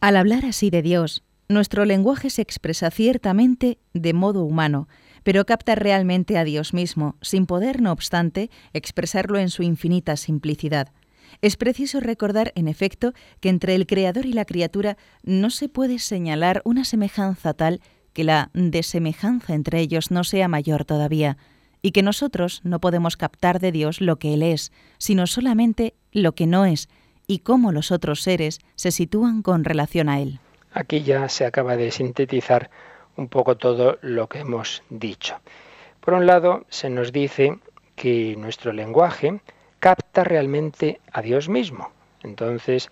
Al hablar así de Dios, nuestro lenguaje se expresa ciertamente de modo humano, pero capta realmente a Dios mismo, sin poder, no obstante, expresarlo en su infinita simplicidad. Es preciso recordar, en efecto, que entre el Creador y la criatura no se puede señalar una semejanza tal que la desemejanza entre ellos no sea mayor todavía, y que nosotros no podemos captar de Dios lo que Él es, sino solamente lo que no es, y cómo los otros seres se sitúan con relación a Él. Aquí ya se acaba de sintetizar un poco todo lo que hemos dicho. Por un lado, se nos dice que nuestro lenguaje capta realmente a Dios mismo. Entonces,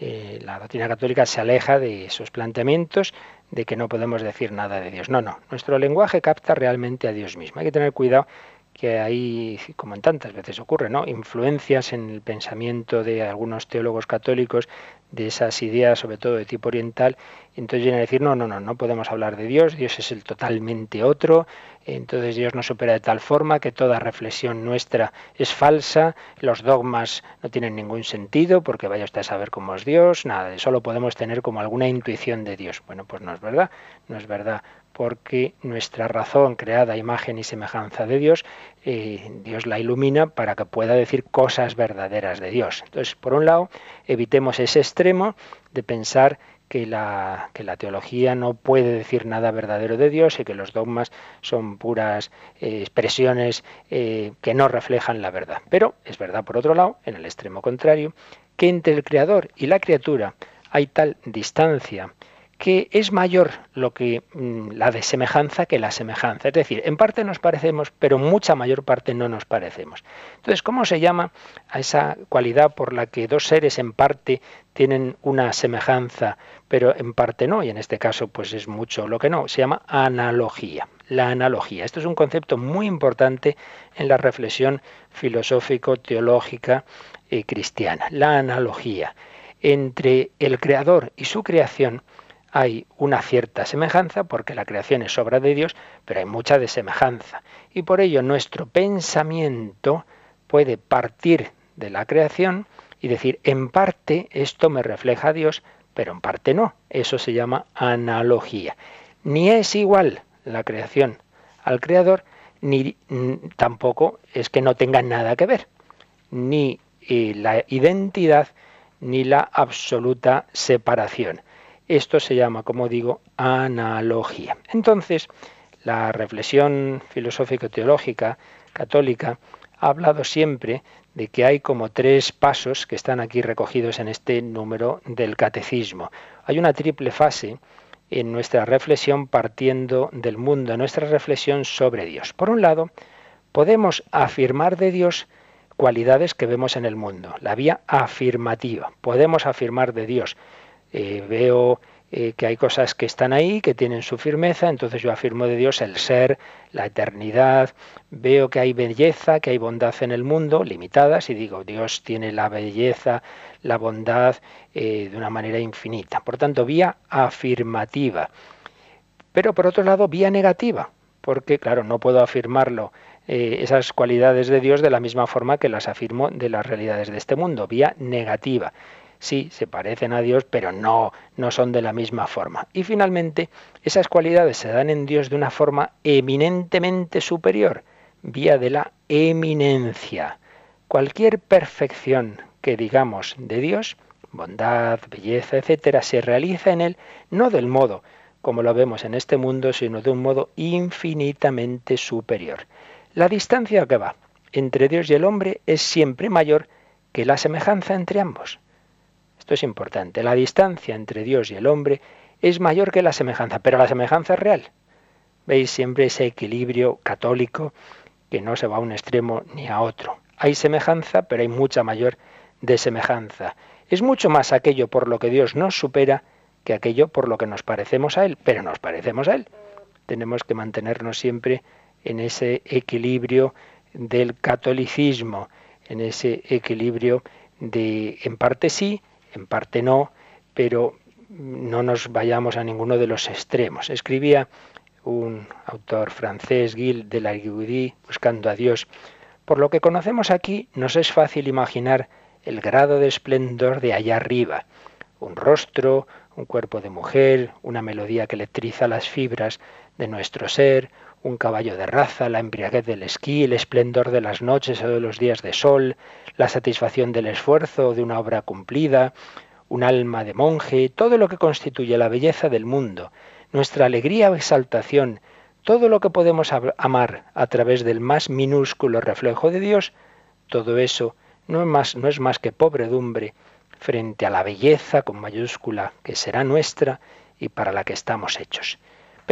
eh, la doctrina católica se aleja de esos planteamientos de que no podemos decir nada de Dios. No, no, nuestro lenguaje capta realmente a Dios mismo. Hay que tener cuidado que hay, como en tantas veces ocurre, ¿no? influencias en el pensamiento de algunos teólogos católicos de esas ideas, sobre todo de tipo oriental, entonces vienen a decir, no, no, no, no podemos hablar de Dios, Dios es el totalmente otro, entonces Dios nos opera de tal forma que toda reflexión nuestra es falsa, los dogmas no tienen ningún sentido, porque vaya usted a saber cómo es Dios, nada, solo podemos tener como alguna intuición de Dios. Bueno, pues no es verdad, no es verdad porque nuestra razón, creada a imagen y semejanza de Dios, eh, Dios la ilumina para que pueda decir cosas verdaderas de Dios. Entonces, por un lado, evitemos ese extremo de pensar que la, teología no puede decir nada verdadero de Dios y que los dogmas son puras eh, expresiones eh, que no reflejan la verdad. Pero es verdad, por otro lado, en el extremo contrario, que entre el Creador y la criatura hay tal distancia que es mayor lo que mm, la desemejanza que la semejanza. Es decir, en parte nos parecemos, pero mucha mayor parte no nos parecemos. Entonces, ¿cómo se llama a esa cualidad por la que dos seres en parte tienen una semejanza, pero en parte no? Y en este caso, pues es mucho lo que no. Se llama analogía. La analogía. Esto es un concepto muy importante en la reflexión filosófico-teológica y cristiana. La analogía entre el creador y su creación hay una cierta semejanza, porque la creación es obra de Dios, pero hay mucha desemejanza. Y por ello nuestro pensamiento puede partir de la creación y decir, en parte esto me refleja a Dios, pero en parte no. Eso se llama analogía. Ni es igual la creación al creador, ni tampoco es que no tenga nada que ver. Ni eh, la identidad, ni la absoluta separación. Esto se llama, como digo, analogía. Entonces, la reflexión filosófico-teológica católica ha hablado siempre de que hay como tres pasos que están aquí recogidos en este número del catecismo. Hay una triple fase en nuestra reflexión partiendo del mundo, nuestra reflexión sobre Dios. Por un lado, podemos afirmar de Dios cualidades que vemos en el mundo, la vía afirmativa. Podemos afirmar de Dios eh, veo eh, que hay cosas que están ahí, que tienen su firmeza, entonces yo afirmo de Dios el ser, la eternidad, veo que hay belleza, que hay bondad en el mundo, limitadas, y digo, Dios tiene la belleza, la bondad eh, de una manera infinita. Por tanto, vía afirmativa. Pero por otro lado, vía negativa, porque claro, no puedo afirmarlo esas cualidades de Dios de la misma forma que las afirmo de las realidades de este mundo, vía negativa sí, se parecen a Dios, pero no, no son de la misma forma. Y finalmente, esas cualidades se dan en Dios de una forma eminentemente superior, vía de la eminencia. Cualquier perfección que digamos de Dios, bondad, belleza, etcétera, se realiza en él no del modo como lo vemos en este mundo, sino de un modo infinitamente superior. La distancia que va entre Dios y el hombre es siempre mayor que la semejanza entre ambos. Esto es importante. La distancia entre Dios y el hombre es mayor que la semejanza, pero la semejanza es real. Veis siempre ese equilibrio católico que no se va a un extremo ni a otro. Hay semejanza, pero hay mucha mayor desemejanza. Es mucho más aquello por lo que Dios nos supera que aquello por lo que nos parecemos a Él, pero nos parecemos a Él. Tenemos que mantenernos siempre en ese equilibrio del catolicismo, en ese equilibrio de en parte sí, en parte no, pero no nos vayamos a ninguno de los extremos. Escribía un autor francés, Gil de la Guidi, buscando a Dios. Por lo que conocemos aquí, nos es fácil imaginar el grado de esplendor de allá arriba, un rostro, un cuerpo de mujer, una melodía que electriza las fibras de nuestro ser, un caballo de raza, la embriaguez del esquí, el esplendor de las noches o de los días de sol, la satisfacción del esfuerzo de una obra cumplida, un alma de monje, todo lo que constituye la belleza del mundo, nuestra alegría o exaltación, todo lo que podemos amar a través del más minúsculo reflejo de Dios, todo eso no es más, no es más que pobredumbre frente a la belleza con mayúscula que será nuestra y para la que estamos hechos.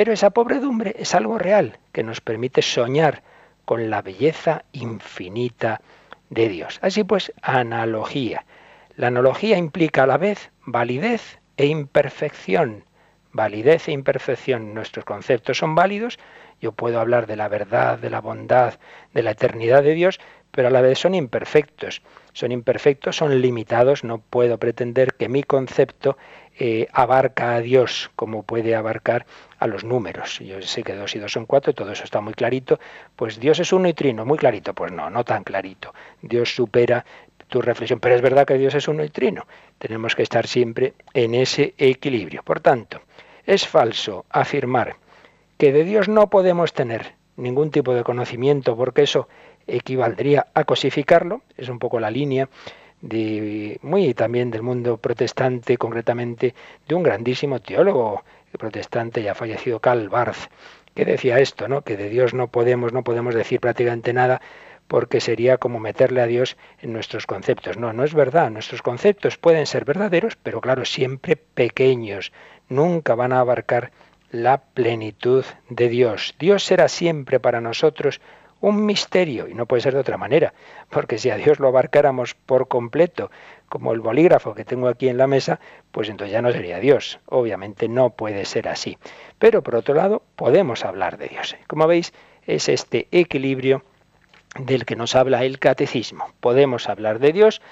Pero esa pobredumbre es algo real que nos permite soñar con la belleza infinita de Dios. Así pues, analogía. La analogía implica a la vez validez e imperfección. Validez e imperfección. Nuestros conceptos son válidos. Yo puedo hablar de la verdad, de la bondad, de la eternidad de Dios, pero a la vez son imperfectos. Son imperfectos, son limitados. No puedo pretender que mi concepto eh, abarca a Dios como puede abarcar a los números. Yo sé que dos y dos son cuatro, todo eso está muy clarito. Pues Dios es uno y trino, muy clarito. Pues no, no tan clarito. Dios supera tu reflexión. Pero es verdad que Dios es uno y trino. Tenemos que estar siempre en ese equilibrio. Por tanto, es falso afirmar que de Dios no podemos tener ningún tipo de conocimiento, porque eso equivaldría a cosificarlo. Es un poco la línea de, muy también del mundo protestante, concretamente de un grandísimo teólogo protestante ya fallecido, Karl Barth, que decía esto, ¿no? que de Dios no podemos, no podemos decir prácticamente nada porque sería como meterle a Dios en nuestros conceptos. No, no es verdad. Nuestros conceptos pueden ser verdaderos, pero claro, siempre pequeños. Nunca van a abarcar la plenitud de Dios. Dios será siempre para nosotros un misterio, y no puede ser de otra manera, porque si a Dios lo abarcáramos por completo, como el bolígrafo que tengo aquí en la mesa, pues entonces ya no sería Dios. Obviamente no puede ser así. Pero por otro lado, podemos hablar de Dios. Como veis, es este equilibrio del que nos habla el catecismo. Podemos hablar de Dios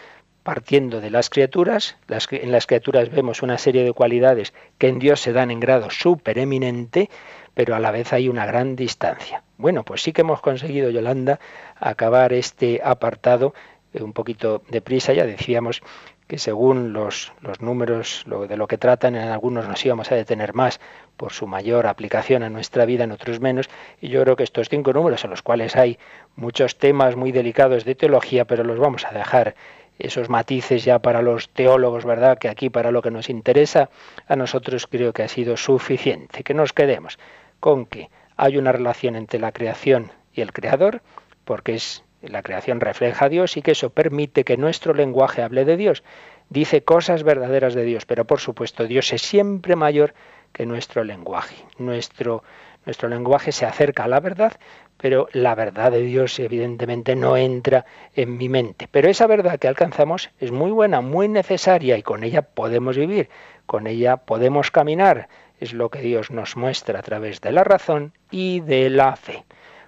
partiendo de las criaturas. en las criaturas vemos una serie de cualidades que en Dios se dan en grado supereminente, pero a la vez hay una gran distancia. Bueno, pues sí que hemos conseguido, Yolanda, acabar este apartado eh, un poquito deprisa. Ya decíamos que según los, los números de lo que tratan, en algunos nos íbamos a detener más por su mayor aplicación a nuestra vida, en otros menos. Y yo creo que estos cinco números, en los cuales hay muchos temas muy delicados de teología, pero los vamos a dejar esos matices ya para los teólogos, ¿verdad? Que aquí para lo que nos interesa, a nosotros creo que ha sido suficiente. Que nos quedemos con que hay una relación entre la creación y el creador, porque es la creación refleja a Dios y que eso permite que nuestro lenguaje hable de Dios. Dice cosas verdaderas de Dios, pero por supuesto Dios es siempre mayor que nuestro lenguaje. Nuestro, nuestro lenguaje se acerca a la verdad, pero la verdad de Dios evidentemente no entra en mi mente. Pero esa verdad que alcanzamos es muy buena, muy necesaria y con ella podemos vivir, con ella podemos caminar. Es lo que Dios nos muestra a través de la razón y de la fe.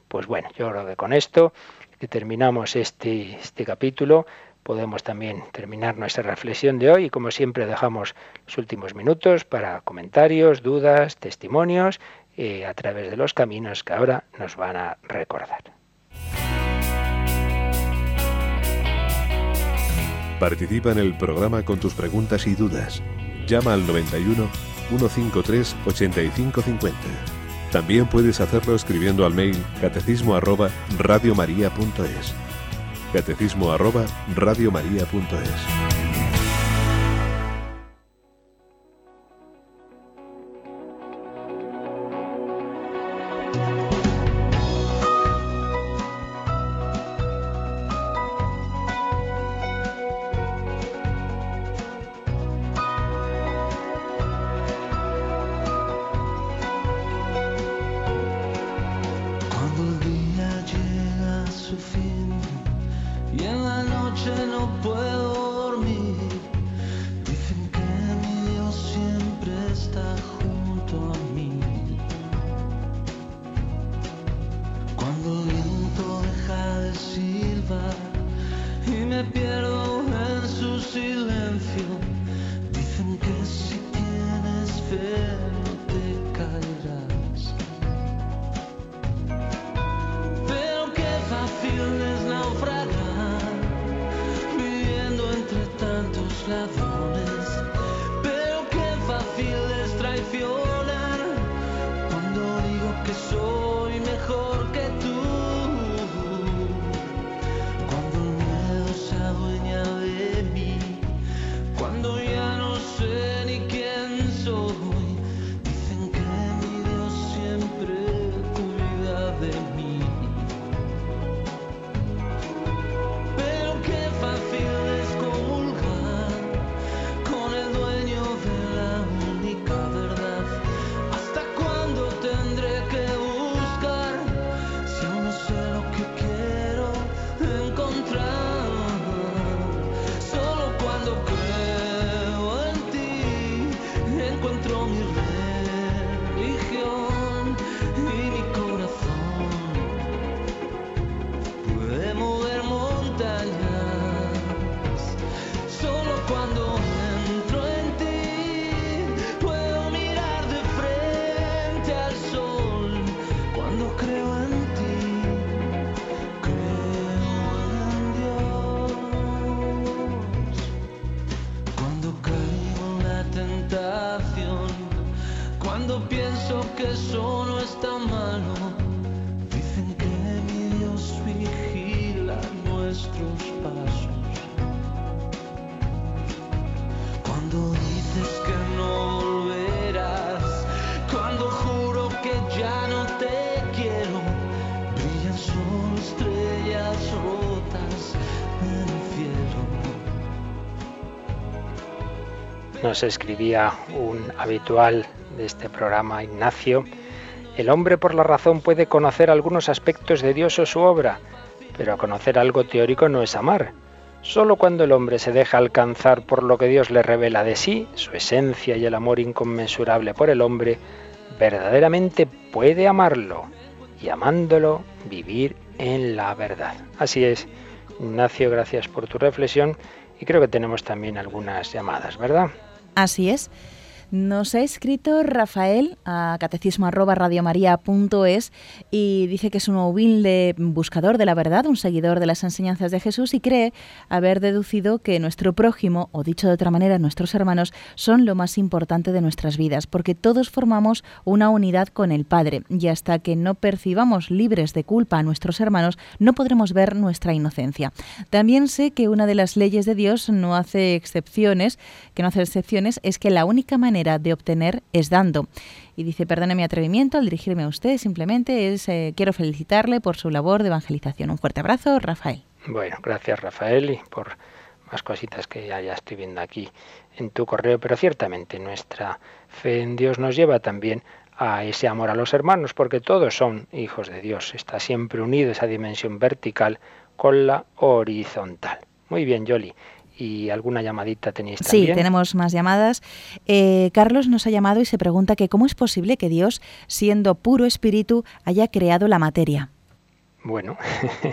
Pues bueno, yo creo que con esto que terminamos este, este capítulo podemos también terminar nuestra reflexión de hoy y como siempre dejamos los últimos minutos para comentarios, dudas, testimonios eh, a través de los caminos que ahora nos van a recordar. Participa en el programa con tus preguntas y dudas. Llama al 91 153 8550. También puedes hacerlo escribiendo al mail catecismo arroba radiomaria.es. Catecismo arroba radiomaria.es. Nos escribía un habitual de este programa, Ignacio. El hombre por la razón puede conocer algunos aspectos de Dios o su obra, pero conocer algo teórico no es amar. Solo cuando el hombre se deja alcanzar por lo que Dios le revela de sí, su esencia y el amor inconmensurable por el hombre, verdaderamente puede amarlo y amándolo vivir en la verdad. Así es, Ignacio, gracias por tu reflexión y creo que tenemos también algunas llamadas, ¿verdad? Así es. Nos ha escrito Rafael a catecismo y dice que es un humilde buscador de la verdad, un seguidor de las enseñanzas de Jesús y cree haber deducido que nuestro prójimo, o dicho de otra manera, nuestros hermanos, son lo más importante de nuestras vidas, porque todos formamos una unidad con el Padre y hasta que no percibamos libres de culpa a nuestros hermanos, no podremos ver nuestra inocencia. También sé que una de las leyes de Dios no hace excepciones, que no hace excepciones, es que la única manera de obtener es dando. Y dice, perdone mi atrevimiento al dirigirme a usted, simplemente es, eh, quiero felicitarle por su labor de evangelización. Un fuerte abrazo, Rafael. Bueno, gracias Rafael y por más cositas que ya, ya estoy viendo aquí en tu correo, pero ciertamente nuestra fe en Dios nos lleva también a ese amor a los hermanos, porque todos son hijos de Dios. Está siempre unido esa dimensión vertical con la horizontal. Muy bien, Yoli y alguna llamadita tenéis también. Sí, tenemos más llamadas. Eh, Carlos nos ha llamado y se pregunta que cómo es posible que Dios, siendo puro espíritu, haya creado la materia. Bueno,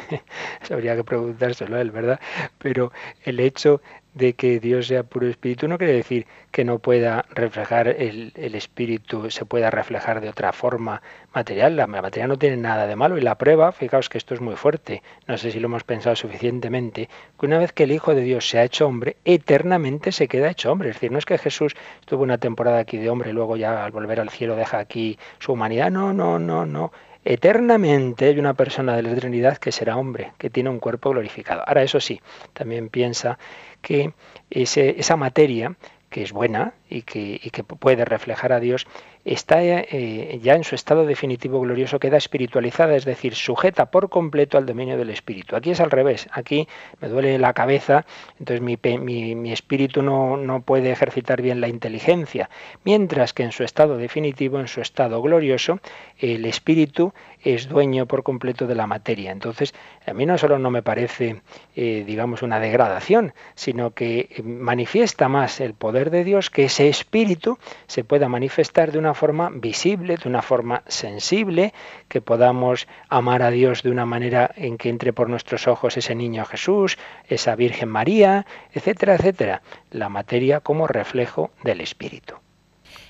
habría que preguntárselo a él, ¿verdad? Pero el hecho de que Dios sea puro espíritu no quiere decir que no pueda reflejar el, espíritu, se pueda reflejar de otra forma material. La, materia no tiene nada de malo y la prueba, fijaos que esto es muy fuerte, no sé si lo hemos pensado suficientemente, que una vez que el Hijo de Dios se ha hecho hombre, eternamente se queda hecho hombre. Es decir, no es que Jesús estuvo una temporada aquí de hombre y luego ya al volver al cielo deja aquí su humanidad. No, no, no, no eternamente hay una persona de la Trinidad que será hombre, que tiene un cuerpo glorificado. Ahora, eso sí, también piensa que esa materia, que es buena y que, puede reflejar a Dios, está eh, ya en su estado definitivo glorioso, queda espiritualizada, es decir, sujeta por completo al dominio del espíritu. Aquí es al revés, aquí me duele la cabeza, entonces mi, mi, espíritu no, no, puede ejercitar bien la inteligencia, mientras que en su estado definitivo, en su estado glorioso, el espíritu es dueño por completo de la materia. Entonces, a mí no solo no me parece, eh, digamos, una degradación, sino que manifiesta más el poder de Dios que ese espíritu se pueda manifestar de una forma visible, de una forma sensible, que podamos amar a Dios de una manera en que entre por nuestros ojos ese niño Jesús, esa Virgen María, etcétera, etcétera. La materia como reflejo del Espíritu.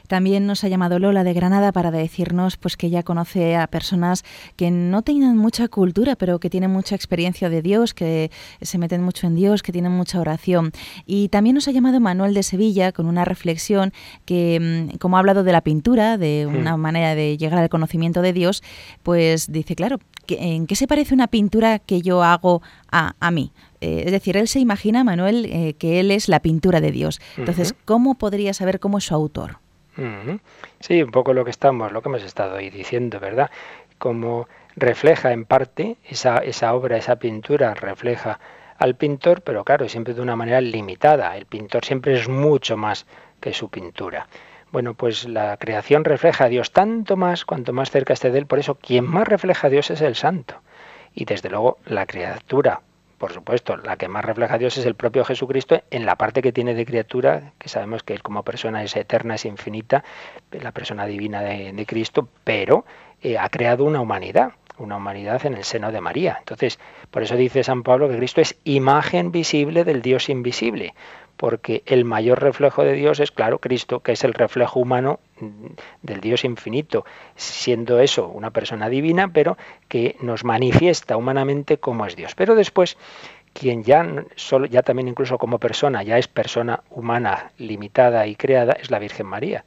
También nos ha llamado Lola de Granada para decirnos pues que ella conoce a personas que no tienen mucha cultura, pero que tienen mucha experiencia de Dios, que se meten mucho en Dios, que tienen mucha oración. Y también nos ha llamado Manuel de Sevilla con una reflexión que, mm, como ha hablado de la pintura, de una manera de llegar al conocimiento de Dios, pues dice, claro, ¿en qué se parece una pintura que yo hago a, a mí? Eh, es decir, él se imagina, Manuel, eh, que él es la pintura de Dios. Entonces, ¿cómo podría saber cómo es su autor? Sí, un poco lo que estamos, lo que hemos estado ahí diciendo, ¿verdad? Como refleja en parte esa, esa obra, esa pintura, refleja al pintor, pero claro, siempre de una manera limitada. El pintor siempre es mucho más que su pintura. Bueno, pues la creación refleja a Dios tanto más cuanto más cerca esté de él. Por eso, quien más refleja a Dios es el santo. Y desde luego la criatura, por supuesto, la que más refleja a Dios es el propio Jesucristo en la parte que tiene de criatura, que sabemos que Él como persona es eterna, es infinita, la persona divina de, Cristo, pero eh, ha creado una humanidad, una humanidad en el seno de María. Entonces, por eso dice San Pablo que Cristo es imagen visible del Dios invisible porque el mayor reflejo de Dios es, claro, Cristo, que es el reflejo humano del Dios infinito, siendo eso una persona divina, pero que nos manifiesta humanamente cómo es Dios. Pero después, quien ya, solo, ya también incluso como persona, ya es persona humana limitada y creada, es la Virgen María.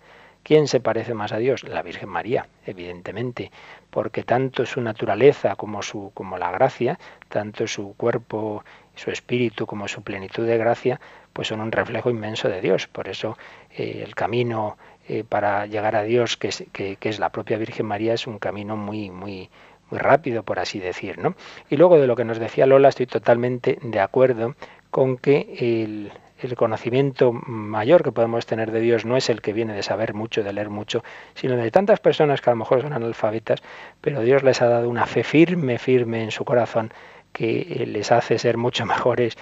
¿Quién se parece más a Dios? La Virgen María, evidentemente, porque tanto su naturaleza como su como la gracia, tanto su cuerpo, su espíritu como su plenitud de gracia, pues son un reflejo inmenso de Dios. Por eso eh, el camino eh, para llegar a Dios, que es, que, es, la propia Virgen María, es un camino muy, muy, muy rápido, por así decir. ¿no? Y luego de lo que nos decía Lola, estoy totalmente de acuerdo con que el, el conocimiento mayor que podemos tener de Dios no es el que viene de saber mucho, de leer mucho, sino de tantas personas que a lo mejor son analfabetas, pero Dios les ha dado una fe firme, firme en su corazón que les hace ser mucho mejores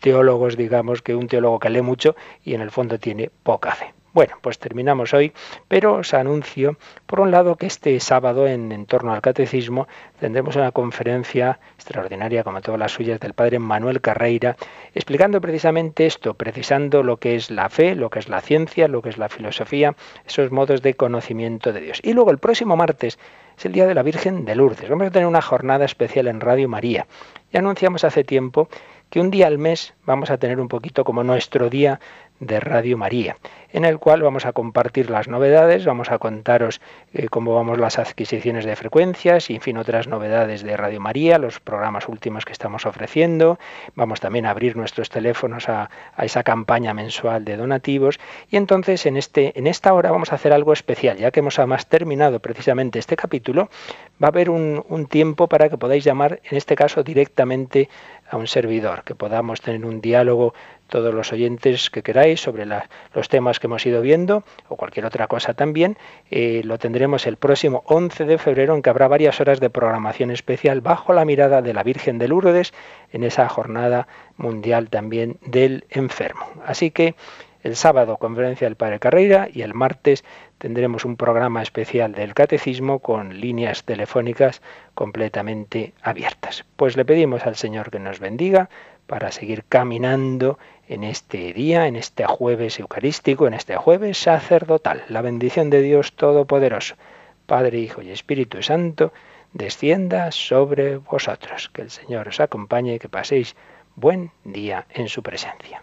teólogos, digamos, que un teólogo que lee mucho y en el fondo tiene poca fe. Bueno, pues terminamos hoy, pero os anuncio, por un lado, que este sábado, en, torno al catecismo, tendremos una conferencia extraordinaria, como todas las suyas, del padre Manuel Carreira, explicando precisamente esto, precisando lo que es la fe, lo que es la ciencia, lo que es la filosofía, esos modos de conocimiento de Dios. Y luego el próximo martes es el Día de la Virgen de Lourdes. Vamos a tener una jornada especial en Radio María. Ya anunciamos hace tiempo que un día al mes vamos a tener un poquito como nuestro día de Radio María, en el cual vamos a compartir las novedades, vamos a contaros eh, cómo vamos las adquisiciones de frecuencias y, en fin, otras novedades de Radio María, los programas últimos que estamos ofreciendo. Vamos también a abrir nuestros teléfonos a, esa campaña mensual de donativos. Y entonces, en, este, en esta hora vamos a hacer algo especial, ya que hemos además terminado precisamente este capítulo, va a haber un, un tiempo para que podáis llamar, en este caso, directamente a un servidor, que podamos tener un diálogo todos los oyentes que queráis sobre los temas que hemos ido viendo o cualquier otra cosa también. Eh, lo tendremos el próximo 11 de febrero en que habrá varias horas de programación especial bajo la mirada de la Virgen de Lourdes en esa jornada mundial también del enfermo. Así que el sábado conferencia del Padre Carreira y el martes tendremos un programa especial del catecismo con líneas telefónicas completamente abiertas. Pues le pedimos al Señor que nos bendiga para seguir caminando en este día, en este jueves eucarístico, en este jueves sacerdotal. La bendición de Dios Todopoderoso, Padre, Hijo y Espíritu Santo, descienda sobre vosotros. Que el Señor os acompañe y que paséis buen día en su presencia.